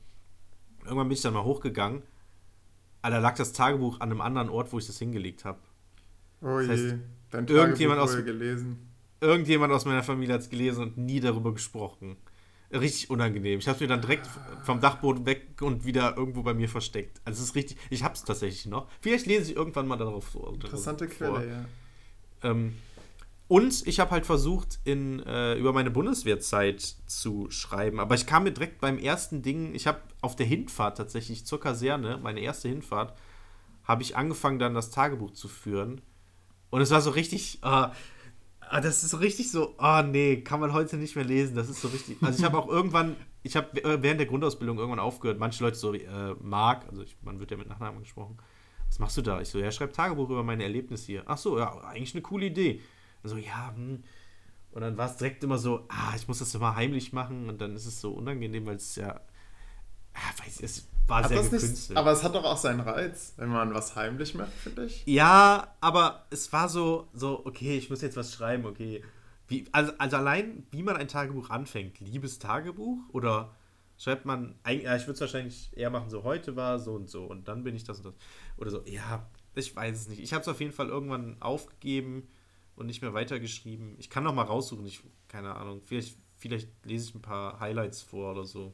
Irgendwann bin ich dann mal hochgegangen. Aber da lag das Tagebuch an einem anderen Ort, wo ich das hingelegt habe. Oh das heißt, je, dein Tagebuch irgendjemand aus, gelesen. Irgendjemand aus meiner Familie hat es gelesen und nie darüber gesprochen. Richtig unangenehm. Ich habe es mir dann direkt vom Dachboden weg und wieder irgendwo bei mir versteckt. Also es ist richtig, ich habe es tatsächlich noch. Vielleicht lese ich irgendwann mal darauf vor. Interessante Quelle, ja. Ähm, und ich habe halt versucht, in, äh, über meine Bundeswehrzeit zu schreiben. Aber ich kam mir direkt beim ersten Ding, ich habe auf der Hinfahrt tatsächlich zur Kaserne, meine erste Hinfahrt, habe ich angefangen, dann das Tagebuch zu führen. Und es war so richtig, äh, das ist so richtig so, oh nee, kann man heute nicht mehr lesen. Das ist so richtig. Also ich habe auch irgendwann, ich habe während der Grundausbildung irgendwann aufgehört. Manche Leute so, äh, Marc, also ich, man wird ja mit Nachnamen gesprochen. Was machst du da? Ich so, ja, schreib Tagebuch über meine Erlebnisse hier. Ach so, ja, eigentlich eine coole Idee so, ja, hm. Und dann war es direkt immer so, ah, ich muss das immer heimlich machen und dann ist es so unangenehm, weil es ja, ah, weiß ich, es war hat sehr gekünstelt. Nicht, aber es hat doch auch seinen Reiz, wenn man was heimlich macht, finde ich. Ja, aber es war so, so, okay, ich muss jetzt was schreiben, okay. Wie, also, also allein, wie man ein Tagebuch anfängt, liebes Tagebuch oder schreibt man, ja, ich würde es wahrscheinlich eher machen, so heute war so und so und dann bin ich das und das. Oder so, ja, ich weiß es nicht. Ich habe es auf jeden Fall irgendwann aufgegeben und nicht mehr weitergeschrieben. Ich kann noch mal raussuchen, ich, keine Ahnung. Vielleicht, vielleicht lese ich ein paar Highlights vor oder so.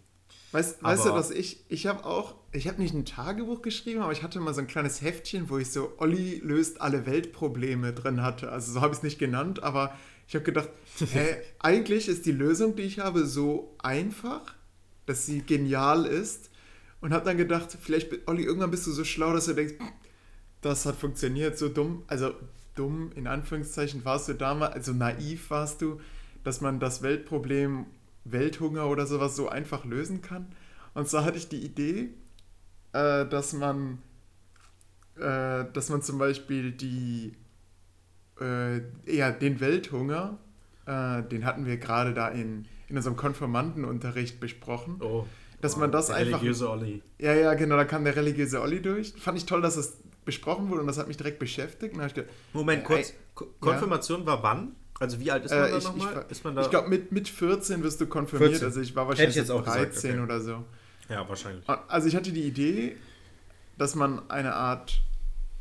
Weißt, weißt du, dass ich, ich habe auch, ich habe nicht ein Tagebuch geschrieben, aber ich hatte mal so ein kleines Heftchen, wo ich so Olli löst alle Weltprobleme drin hatte. Also so habe ich es nicht genannt, aber ich habe gedacht, hä, eigentlich ist die Lösung, die ich habe, so einfach, dass sie genial ist. Und habe dann gedacht, vielleicht, Olli, irgendwann bist du so schlau, dass du denkst, das hat funktioniert, so dumm. Also dumm, in Anführungszeichen, warst du damals, also naiv warst du, dass man das Weltproblem Welthunger oder sowas so einfach lösen kann. Und zwar hatte ich die Idee, äh, dass man, äh, dass man zum Beispiel die, äh, ja, den Welthunger, äh, den hatten wir gerade da in, in unserem Konformantenunterricht besprochen. Oh. Dass man das der einfach. Religiöse Olli. Ja, ja, genau, da kam der religiöse Olli durch. Fand ich toll, dass es besprochen wurde und das hat mich direkt beschäftigt. Gedacht, Moment, kurz. Äh, Konfirmation ja. war wann? Also wie alt ist man äh, da nochmal? Ich, ich glaube, mit, mit 14 wirst du konfirmiert. 14. Also ich war wahrscheinlich jetzt auch 13 gesagt, okay. oder so. Ja, wahrscheinlich. Also ich hatte die Idee, dass man eine Art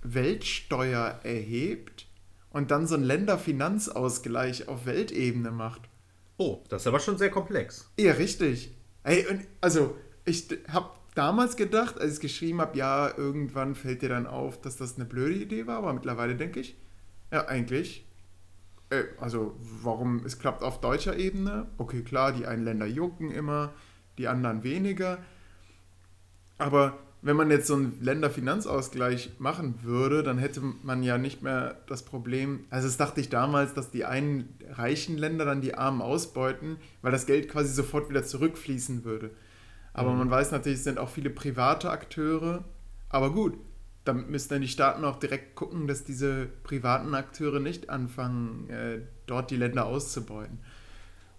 Weltsteuer erhebt und dann so einen Länderfinanzausgleich auf Weltebene macht. Oh, das ist aber schon sehr komplex. Ja, richtig. Ey, also ich habe damals gedacht, als ich es geschrieben habe, ja, irgendwann fällt dir dann auf, dass das eine blöde Idee war, aber mittlerweile denke ich, ja, eigentlich äh, also warum es klappt auf deutscher Ebene. Okay, klar, die einen Länder jucken immer, die anderen weniger. Aber wenn man jetzt so einen Länderfinanzausgleich machen würde, dann hätte man ja nicht mehr das Problem, also das dachte ich damals, dass die einen reichen Länder dann die Armen ausbeuten, weil das Geld quasi sofort wieder zurückfließen würde. Aber mhm. man weiß natürlich, es sind auch viele private Akteure. Aber gut, damit müssen dann die Staaten auch direkt gucken, dass diese privaten Akteure nicht anfangen, äh, dort die Länder auszubeuten.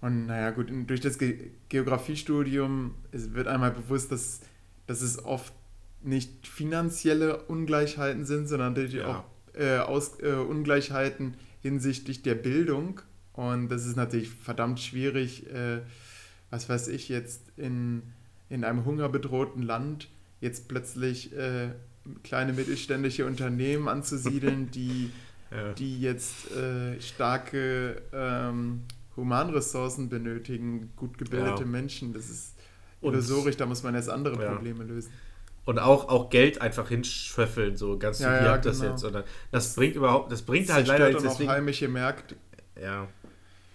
Und naja, gut, durch das Ge Geografiestudium wird einmal bewusst, dass, dass es oft nicht finanzielle Ungleichheiten sind, sondern natürlich ja. auch äh, Aus, äh, Ungleichheiten hinsichtlich der Bildung. Und das ist natürlich verdammt schwierig, äh, was weiß ich, jetzt in, in einem hungerbedrohten Land jetzt plötzlich äh, kleine mittelständische Unternehmen anzusiedeln, die, ja. die jetzt äh, starke ähm, Humanressourcen benötigen, gut gebildete ja. Menschen. Das ist illusorisch, da muss man jetzt andere ja. Probleme lösen. Und auch, auch Geld einfach hinschöffeln, so ganz ja, ja, das genau. jetzt. Oder das bringt überhaupt, das bringt das halt leider nichts. Deswegen, auch heimische Märkte. Ja.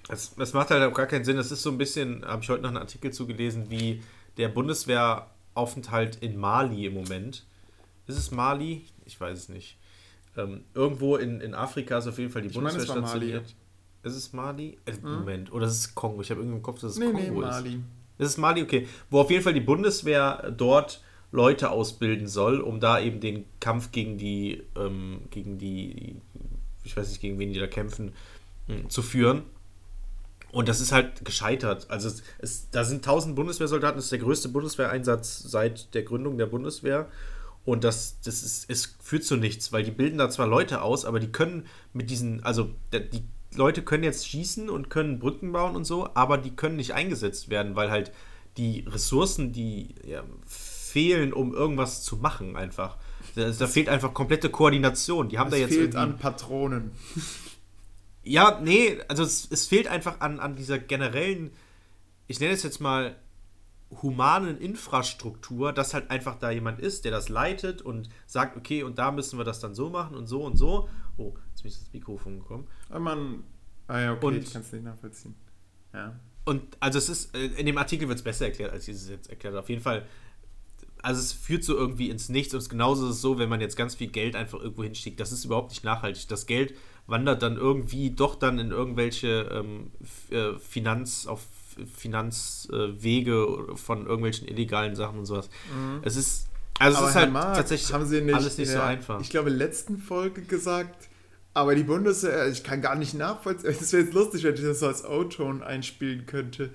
Das, das macht halt auch gar keinen Sinn. Das ist so ein bisschen, habe ich heute noch einen Artikel zugelesen, wie der Bundeswehraufenthalt in Mali im Moment ist es Mali? Ich weiß es nicht. Ähm, irgendwo in, in Afrika ist auf jeden Fall die ich Bundeswehr meine, stationiert. Mali. Ist es Mali? Äh, mhm. Moment, oder ist es Kongo? Ich habe irgendwie im Kopf, dass es nee, Kongo nee, Mali. ist. Ist es Mali? Okay. Wo auf jeden Fall die Bundeswehr dort Leute ausbilden soll, um da eben den Kampf gegen die, ähm, gegen die, ich weiß nicht, gegen wen die da kämpfen, mh, zu führen. Und das ist halt gescheitert. Also es, es, da sind 1000 Bundeswehrsoldaten, das ist der größte Bundeswehreinsatz seit der Gründung der Bundeswehr. Und das, das ist, es führt zu nichts, weil die bilden da zwar Leute aus, aber die können mit diesen, also die Leute können jetzt schießen und können Brücken bauen und so, aber die können nicht eingesetzt werden, weil halt die Ressourcen, die ja, fehlen, um irgendwas zu machen, einfach. Da, da fehlt einfach komplette Koordination. Die haben es da jetzt fehlt an Patronen. Ja, nee, also es, es fehlt einfach an, an dieser generellen, ich nenne es jetzt mal humanen Infrastruktur, dass halt einfach da jemand ist, der das leitet und sagt, okay, und da müssen wir das dann so machen und so und so. Oh, jetzt bin ich ins Mikrofon gekommen. Aber man, ah ja, okay, und, ich kann es nicht nachvollziehen. Ja. Und also es ist, äh, in dem Artikel wird es besser erklärt, als ich es jetzt erklärt Auf jeden Fall, also es führt so irgendwie ins Nichts und es genauso ist es so, wenn man jetzt ganz viel Geld einfach irgendwo hinschickt, das ist überhaupt nicht nachhaltig. Das Geld wandert dann irgendwie doch dann in irgendwelche ähm, äh, Finanz, auf Finanzwege von irgendwelchen illegalen Sachen und sowas. Mhm. Es ist, also es ist halt Marc, tatsächlich haben sie nicht, alles nicht so einfach. Ich glaube, letzten Folge gesagt, aber die Bundeswehr, ich kann gar nicht nachvollziehen. Es wäre jetzt lustig, wenn ich das so als O-Ton einspielen könnte.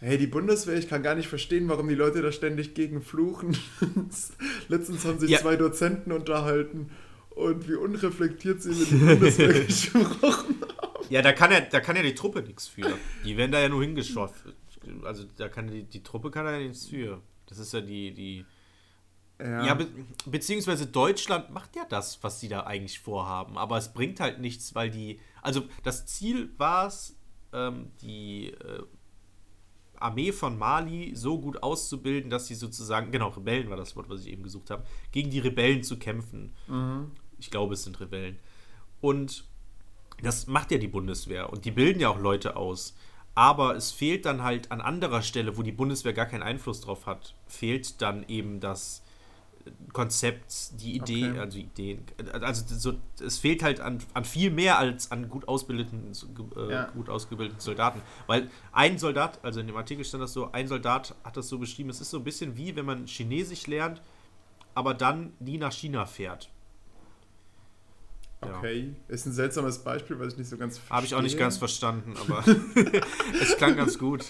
Hey, die Bundeswehr, ich kann gar nicht verstehen, warum die Leute da ständig gegen fluchen. Letztens haben sich ja. zwei Dozenten unterhalten und wie unreflektiert sie mit der Bundeswehr gesprochen haben. Ja, da kann ja, da kann ja die Truppe nichts für. Die werden da ja nur hingeschossen. Also da kann die, die Truppe kann da ja nichts für. Das ist ja die, die. Ja, ja be beziehungsweise Deutschland macht ja das, was sie da eigentlich vorhaben. Aber es bringt halt nichts, weil die. Also das Ziel war es, ähm, die äh, Armee von Mali so gut auszubilden, dass sie sozusagen, genau, Rebellen war das Wort, was ich eben gesucht habe, gegen die Rebellen zu kämpfen. Mhm. Ich glaube, es sind Rebellen. Und das macht ja die Bundeswehr und die bilden ja auch Leute aus. Aber es fehlt dann halt an anderer Stelle, wo die Bundeswehr gar keinen Einfluss drauf hat, fehlt dann eben das Konzept, die Idee, okay. also Ideen. Also so, es fehlt halt an, an viel mehr als an gut ausgebildeten, äh, ja. gut ausgebildeten Soldaten. Weil ein Soldat, also in dem Artikel stand das so, ein Soldat hat das so beschrieben, es ist so ein bisschen wie, wenn man Chinesisch lernt, aber dann nie nach China fährt. Okay, ja. ist ein seltsames Beispiel, weil ich nicht so ganz verstehe. Habe ich auch nicht ganz verstanden, aber es klang ganz gut.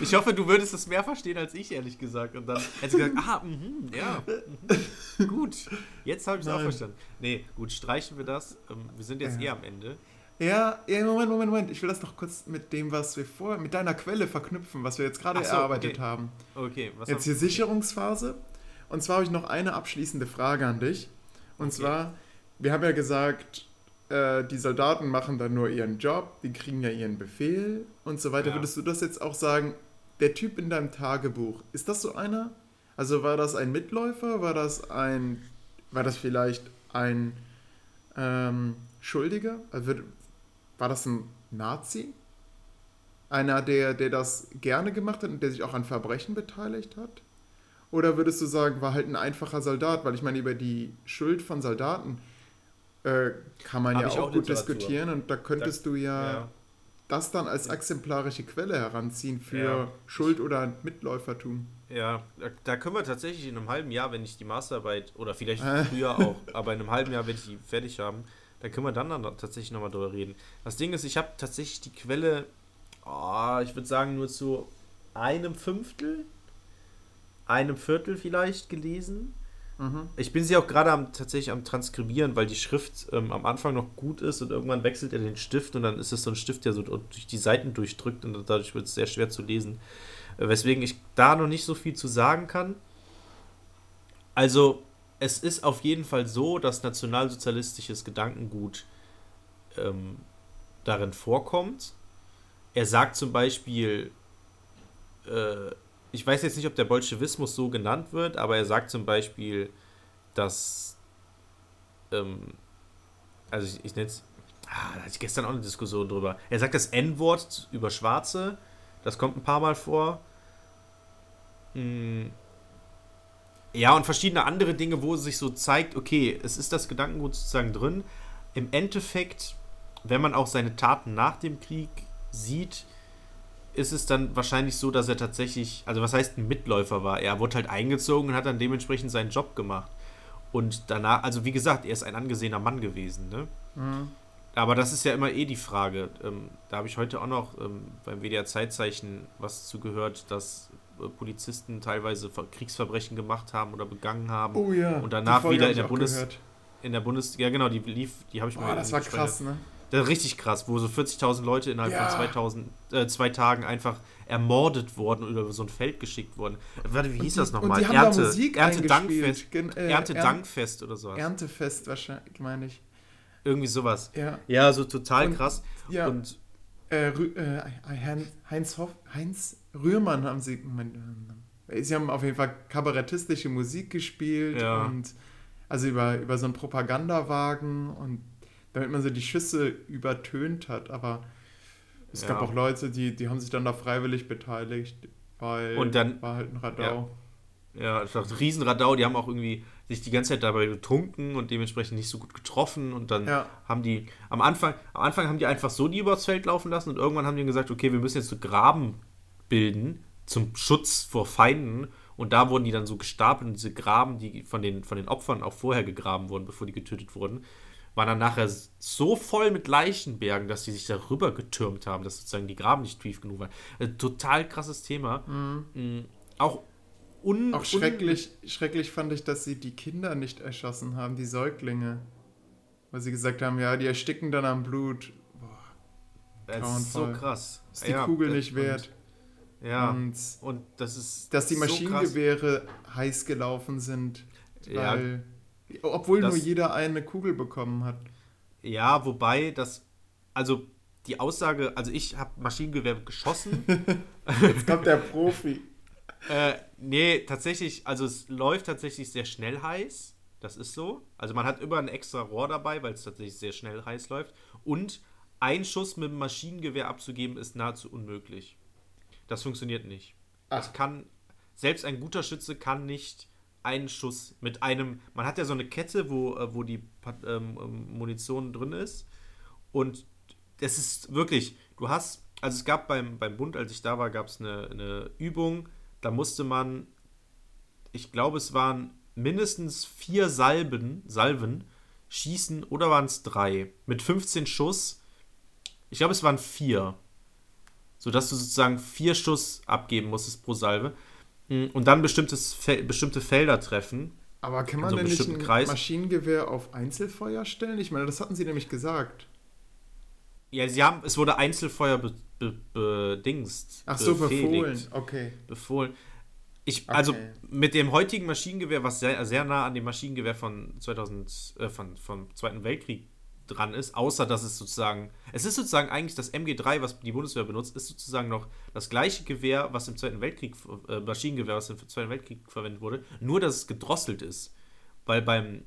Ich hoffe, du würdest es mehr verstehen als ich, ehrlich gesagt. Und dann hättest du gesagt, ah, mh, ja, mh, gut. Jetzt habe ich es auch verstanden. Nee, gut, streichen wir das. Ähm, wir sind jetzt ja. eh am Ende. Ja, ja, Moment, Moment, Moment. Ich will das noch kurz mit dem, was wir vorher, mit deiner Quelle verknüpfen, was wir jetzt gerade so, erarbeitet okay. haben. Okay, was Jetzt hier Sicherungsphase. Und zwar habe ich noch eine abschließende Frage an dich. Und okay. zwar, wir haben ja gesagt, äh, die Soldaten machen dann nur ihren Job, die kriegen ja ihren Befehl und so weiter. Ja. Würdest du das jetzt auch sagen, der Typ in deinem Tagebuch, ist das so einer? Also war das ein Mitläufer? War das ein, war das vielleicht ein ähm, Schuldiger? Also war das ein Nazi? Einer, der, der das gerne gemacht hat und der sich auch an Verbrechen beteiligt hat? Oder würdest du sagen, war halt ein einfacher Soldat? Weil ich meine, über die Schuld von Soldaten äh, kann man Hab ja auch, auch gut Literatur. diskutieren und da könntest Da- du ja, ja. das dann als exemplarische Quelle heranziehen für Ja. Schuld oder Mitläufertum. Ja, da, da können wir tatsächlich in einem halben Jahr, wenn ich die Masterarbeit, oder vielleicht Äh. früher auch, aber in einem halben Jahr, wenn ich die fertig haben, dann können wir dann, dann tatsächlich nochmal drüber reden. Das Ding ist, ich habe tatsächlich die Quelle, oh, ich würde sagen, nur zu einem Fünftel, einem Viertel vielleicht gelesen. Mhm. Ich bin sie auch gerade am, tatsächlich am Transkribieren, weil die Schrift ähm, am Anfang noch gut ist und irgendwann wechselt er den Stift und dann ist es so ein Stift, der so durch die Seiten durchdrückt und dadurch wird es sehr schwer zu lesen. Äh, weswegen ich da noch nicht so viel zu sagen kann. Also, es ist auf jeden Fall so, dass nationalsozialistisches Gedankengut ähm, darin vorkommt. Er sagt zum Beispiel, äh, ich weiß jetzt nicht, ob der Bolschewismus so genannt wird, aber er sagt zum Beispiel, dass, ähm, also ich, ich nenne es, ah, da hatte ich gestern auch eine Diskussion drüber. Er sagt das N-Wort über Schwarze, das kommt ein paar Mal vor. Mm. Ja, und verschiedene andere Dinge, wo es sich so zeigt, okay, es ist das Gedankengut sozusagen drin. Im Endeffekt, wenn man auch seine Taten nach dem Krieg sieht, ist es dann wahrscheinlich so, dass er tatsächlich, also was heißt ein Mitläufer war? Er wurde halt eingezogen und hat dann dementsprechend seinen Job gemacht. Und danach, also wie gesagt, er ist ein angesehener Mann gewesen, ne? Mhm. Aber das ist ja immer eh die Frage. Ähm, da habe ich heute auch noch ähm, beim WDR Zeitzeichen was zugehört, dass äh, Polizisten teilweise Ver Kriegsverbrechen gemacht haben oder begangen haben. Oh ja. Und danach wieder in der Bundes-. In der Bundes... Ja genau, die lief, die habe ich Boah, das war krass, ne? Das ist richtig krass, wo so 40.000 Leute innerhalb Ja. von 2000, äh, zwei Tagen einfach ermordet wurden oder über so ein Feld geschickt wurden. Warte, wie hieß das die- und nochmal? Musik Erntedankfest. äh, Erntedankfest oder sowas. Erntefest wahrscheinlich, meine ich. Irgendwie sowas. Ja. Ja, so total Und- krass. Ja. Und Äh, äh, Heinz, Hoff, Heinz Rührmann haben sie. Äh, sie haben auf jeden Fall kabarettistische Musik gespielt Ja. und also über, über so einen Propagandawagen und damit man so die Schüsse übertönt hat, aber es Ja. gab auch Leute, die, die haben sich dann da freiwillig beteiligt, weil Und dann- war halt ein Radau. Ja, das war ein Riesenradau. Die haben auch irgendwie sich die ganze Zeit dabei betrunken und dementsprechend nicht so gut getroffen. Und dann Ja. haben die am Anfang, am Anfang haben die einfach so die übers Feld laufen lassen und irgendwann haben die gesagt, okay, wir müssen jetzt so Graben bilden zum Schutz vor Feinden. Und da wurden die dann so gestapelt und diese Graben, die von den, von den Opfern auch vorher gegraben wurden, bevor die getötet wurden, waren dann nachher so voll mit Leichenbergen, dass die sich darüber getürmt haben, dass sozusagen die Graben nicht tief genug waren. Äh, total krasses Thema. Mhm. Auch un, Auch schrecklich, schrecklich fand ich, dass sie die Kinder nicht erschossen haben, die Säuglinge. Weil sie gesagt haben, ja, die ersticken dann am Blut. Boah, Un, das ist so krass. ist die Ja, Kugel nicht wert. Und, ja, Und und das ist. dass die so krass. Maschinengewehre heiß gelaufen sind, Ja, weil, obwohl das- nur jeder eine Kugel bekommen hat. ja, wobei das. Also die Aussage, also ich habe Maschinengewehr geschossen. Jetzt kommt der Profi. äh, nee, tatsächlich, also es läuft tatsächlich sehr schnell heiß. Das ist so. Also man hat immer ein extra Rohr dabei, weil es tatsächlich sehr schnell heiß läuft. Und ein Schuss mit dem Maschinengewehr abzugeben, ist nahezu unmöglich. Das funktioniert nicht. Das Ach. kann, selbst ein guter Schütze kann nicht einen Schuss mit einem, man hat ja so eine Kette, wo, äh, wo die ähm, ähm, Munition drin ist. Und das ist wirklich, du hast, also es gab beim, beim Bund, als ich da war, gab es eine, eine Übung, da musste man, ich glaube, es waren mindestens vier Salben, Salven schießen oder waren es drei? Mit 15 Schuss. Ich glaube, es waren vier. Sodass du sozusagen vier Schuss abgeben musstest pro Salve. Mm, Und dann bestimmtes bestimmte Felder treffen. Aber kann man so einen denn nicht ein Kreis. Maschinengewehr auf Einzelfeuer stellen? Ich meine, das hatten sie nämlich gesagt. Ja, sie haben, es wurde Einzelfeuer be, be, bedingst. Ach so, befohlen. Okay. befohlen. Ich, also Okay. mit dem heutigen Maschinengewehr, was sehr, sehr nah an dem Maschinengewehr von 2000, äh, von, vom Zweiten Weltkrieg dran ist, außer dass es sozusagen, es ist sozusagen eigentlich das MG3, was die Bundeswehr benutzt, ist sozusagen noch das gleiche Gewehr, was im Zweiten Weltkrieg, äh, Maschinengewehr, was im Zweiten Weltkrieg verwendet wurde, nur dass es gedrosselt ist. Weil beim,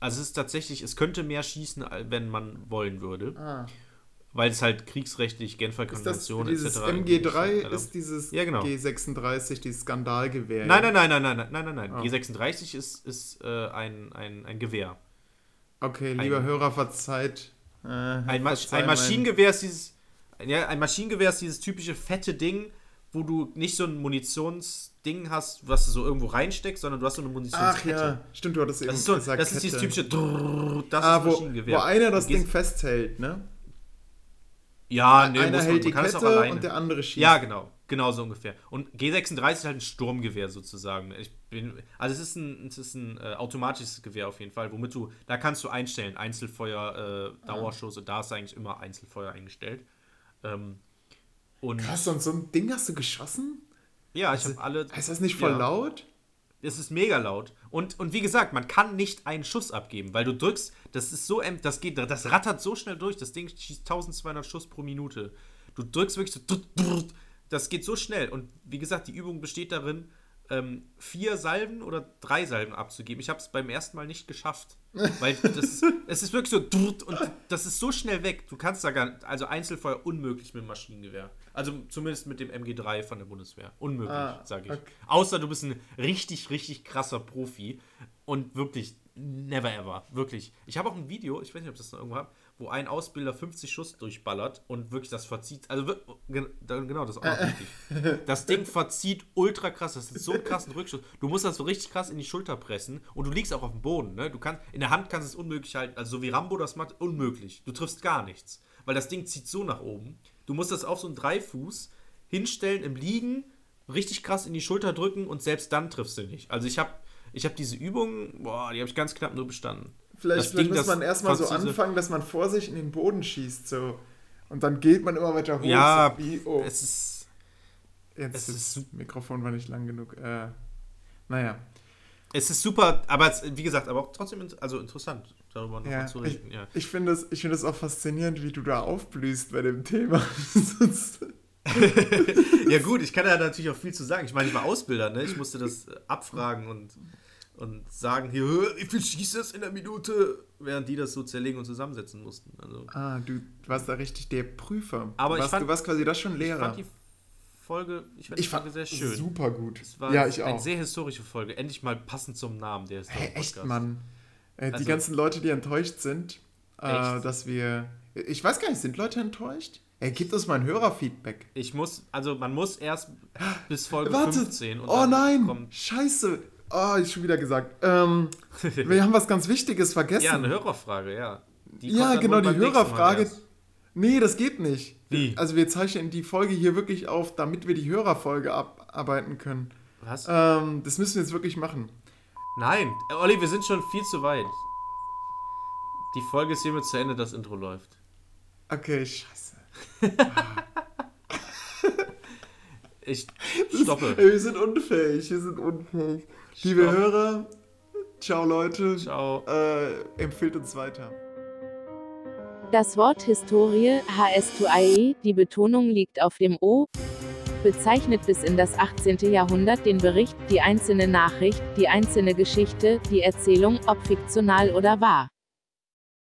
also es ist tatsächlich, es könnte mehr schießen, wenn man wollen würde. Ah. Weil es halt kriegsrechtlich, Genfer Konvention ist das, etc. MG3 ist also dieses ja, genau. G36, dieses Skandalgewehr. Nein, nein, nein, nein, nein, nein, nein, nein. Oh. G36 ist, ist äh, ein, ein, ein Gewehr. Okay, lieber Ein- Hörer, verzeiht. Äh, Ein, Masch verzeih ein Maschinengewehr ist dieses. Ja, ein Maschinengewehr ist dieses typische fette Ding, wo du nicht so ein Munitionsding hast, was du so irgendwo reinsteckst, sondern du hast so eine Ach Munitionskette. ja, stimmt, du hattest eben Das ist, so, gesagt. das ist dieses typische Drrrr, das Ah, ist wo, Maschinengewehr. wo einer das Ding festhält, ne? Ja, nee, einer man, hält die man auch Kette und der andere schießt. Ja, genau. Genau so ungefähr. Und G36 ist halt ein Sturmgewehr sozusagen. Ich bin, also es ist ein, es ist ein äh, automatisches Gewehr auf jeden Fall, womit du, da kannst du einstellen, Einzelfeuer, äh, Dauerschuss, und da ist eigentlich immer Einzelfeuer eingestellt. Ähm, und Krass, und so ein Ding hast du geschossen? ja, ich habe alle. Ist das nicht voll ja. laut? Es ist mega laut. Und, und wie gesagt, man kann nicht einen Schuss abgeben, weil du drückst, das ist so, das geht, das rattert so schnell durch, das Ding schießt 1200 Schuss pro Minute. Du drückst wirklich so, das geht so schnell. Und wie gesagt, die Übung besteht darin, ähm, vier Salven oder drei Salven abzugeben. Ich habe es beim ersten Mal nicht geschafft, weil das, es ist wirklich so und das ist so schnell weg. Du kannst da gar nicht, also Einzelfeuer unmöglich mit dem Maschinengewehr. Also zumindest mit dem MG3 von der Bundeswehr. Unmöglich, Ah, sage ich. okay. Außer du bist ein richtig, richtig krasser Profi und wirklich never ever. Wirklich. Ich habe auch ein Video, ich weiß nicht, ob ich das noch irgendwo habe, wo ein Ausbilder 50 Schuss durchballert und wirklich das verzieht. Also genau, das ist auch noch wichtig. Das Ding verzieht ultra krass. Das ist so einen krassen Rückschuss. Du musst das so richtig krass in die Schulter pressen und du liegst auch auf dem Boden. Ne? Du kannst, in der Hand kannst du es unmöglich halten. Also so wie Rambo das macht, unmöglich. Du triffst gar nichts. Weil das Ding zieht so nach oben. Du musst das auf so einen Dreifuß hinstellen im Liegen, richtig krass in die Schulter drücken und selbst dann triffst du nicht. Also ich habe ich hab diese Übung, boah, die habe ich ganz knapp nur bestanden. Vielleicht, Das vielleicht Ding, muss das man erstmal so anfangen, dass man vor sich in den Boden schießt, so. Und dann geht man immer weiter hoch. Ja, so wie, oh, es ist jetzt es das ist- Mikrofon war nicht lang genug. Äh, naja. Es ist super, aber es, wie gesagt, aber auch trotzdem also interessant, darüber noch Ja, zu ich, reden. Ja. ich finde es ich find auch faszinierend, wie du da aufblühst bei dem Thema. Ja, gut, ich kann da natürlich auch viel zu sagen. Ich meine, ich war Ausbilder, ne? Ich musste das äh, abfragen und, und sagen, hier, "Hä, wie viel schießt das in der Minute? Während die das so zerlegen und zusammensetzen mussten. Also, ah, du warst da richtig der Prüfer. Aber du ich warst, fand- du warst quasi das schon ich Lehrer. fand die Folge, ich fand Ich die fand Folge sehr schön. super gut. Es war Ja, ich eine auch. sehr historische Folge. Endlich mal passend zum Namen der Hey, echt. Mann. Äh, die Also- ganzen Leute, die enttäuscht sind, äh, dass wir. Ich weiß gar nicht, sind Leute enttäuscht? Ey, gib uns mal ein Hörerfeedback. Ich muss, also man muss erst bis Folge Warte! 15 und oh nein! kommt Oh, ich schon wieder gesagt. Ähm, wir haben was ganz Wichtiges vergessen. ja eine Hörerfrage, ja. Ja, genau, die Hörerfrage. Nee, das geht nicht. Wie? Also wir zeichnen die Folge hier wirklich auf, damit wir die Hörerfolge abarbeiten können. Was? Ähm, das müssen wir jetzt wirklich machen. Nein, äh, Olli, wir sind schon viel zu weit. Die Folge ist hiermit zu Ende, das Intro läuft. Okay, scheiße. Ich stoppe. Ey, wir sind unfähig, wir sind unfähig. Liebe Stopp. Hörer, ciao Leute. Ciao. Äh, empfiehlt uns weiter. Das Wort Historie, HS2IE, die Betonung liegt auf dem O, bezeichnet bis in das 18. Jahrhundert den Bericht, die einzelne Nachricht, die einzelne Geschichte, die Erzählung, ob fiktional oder wahr.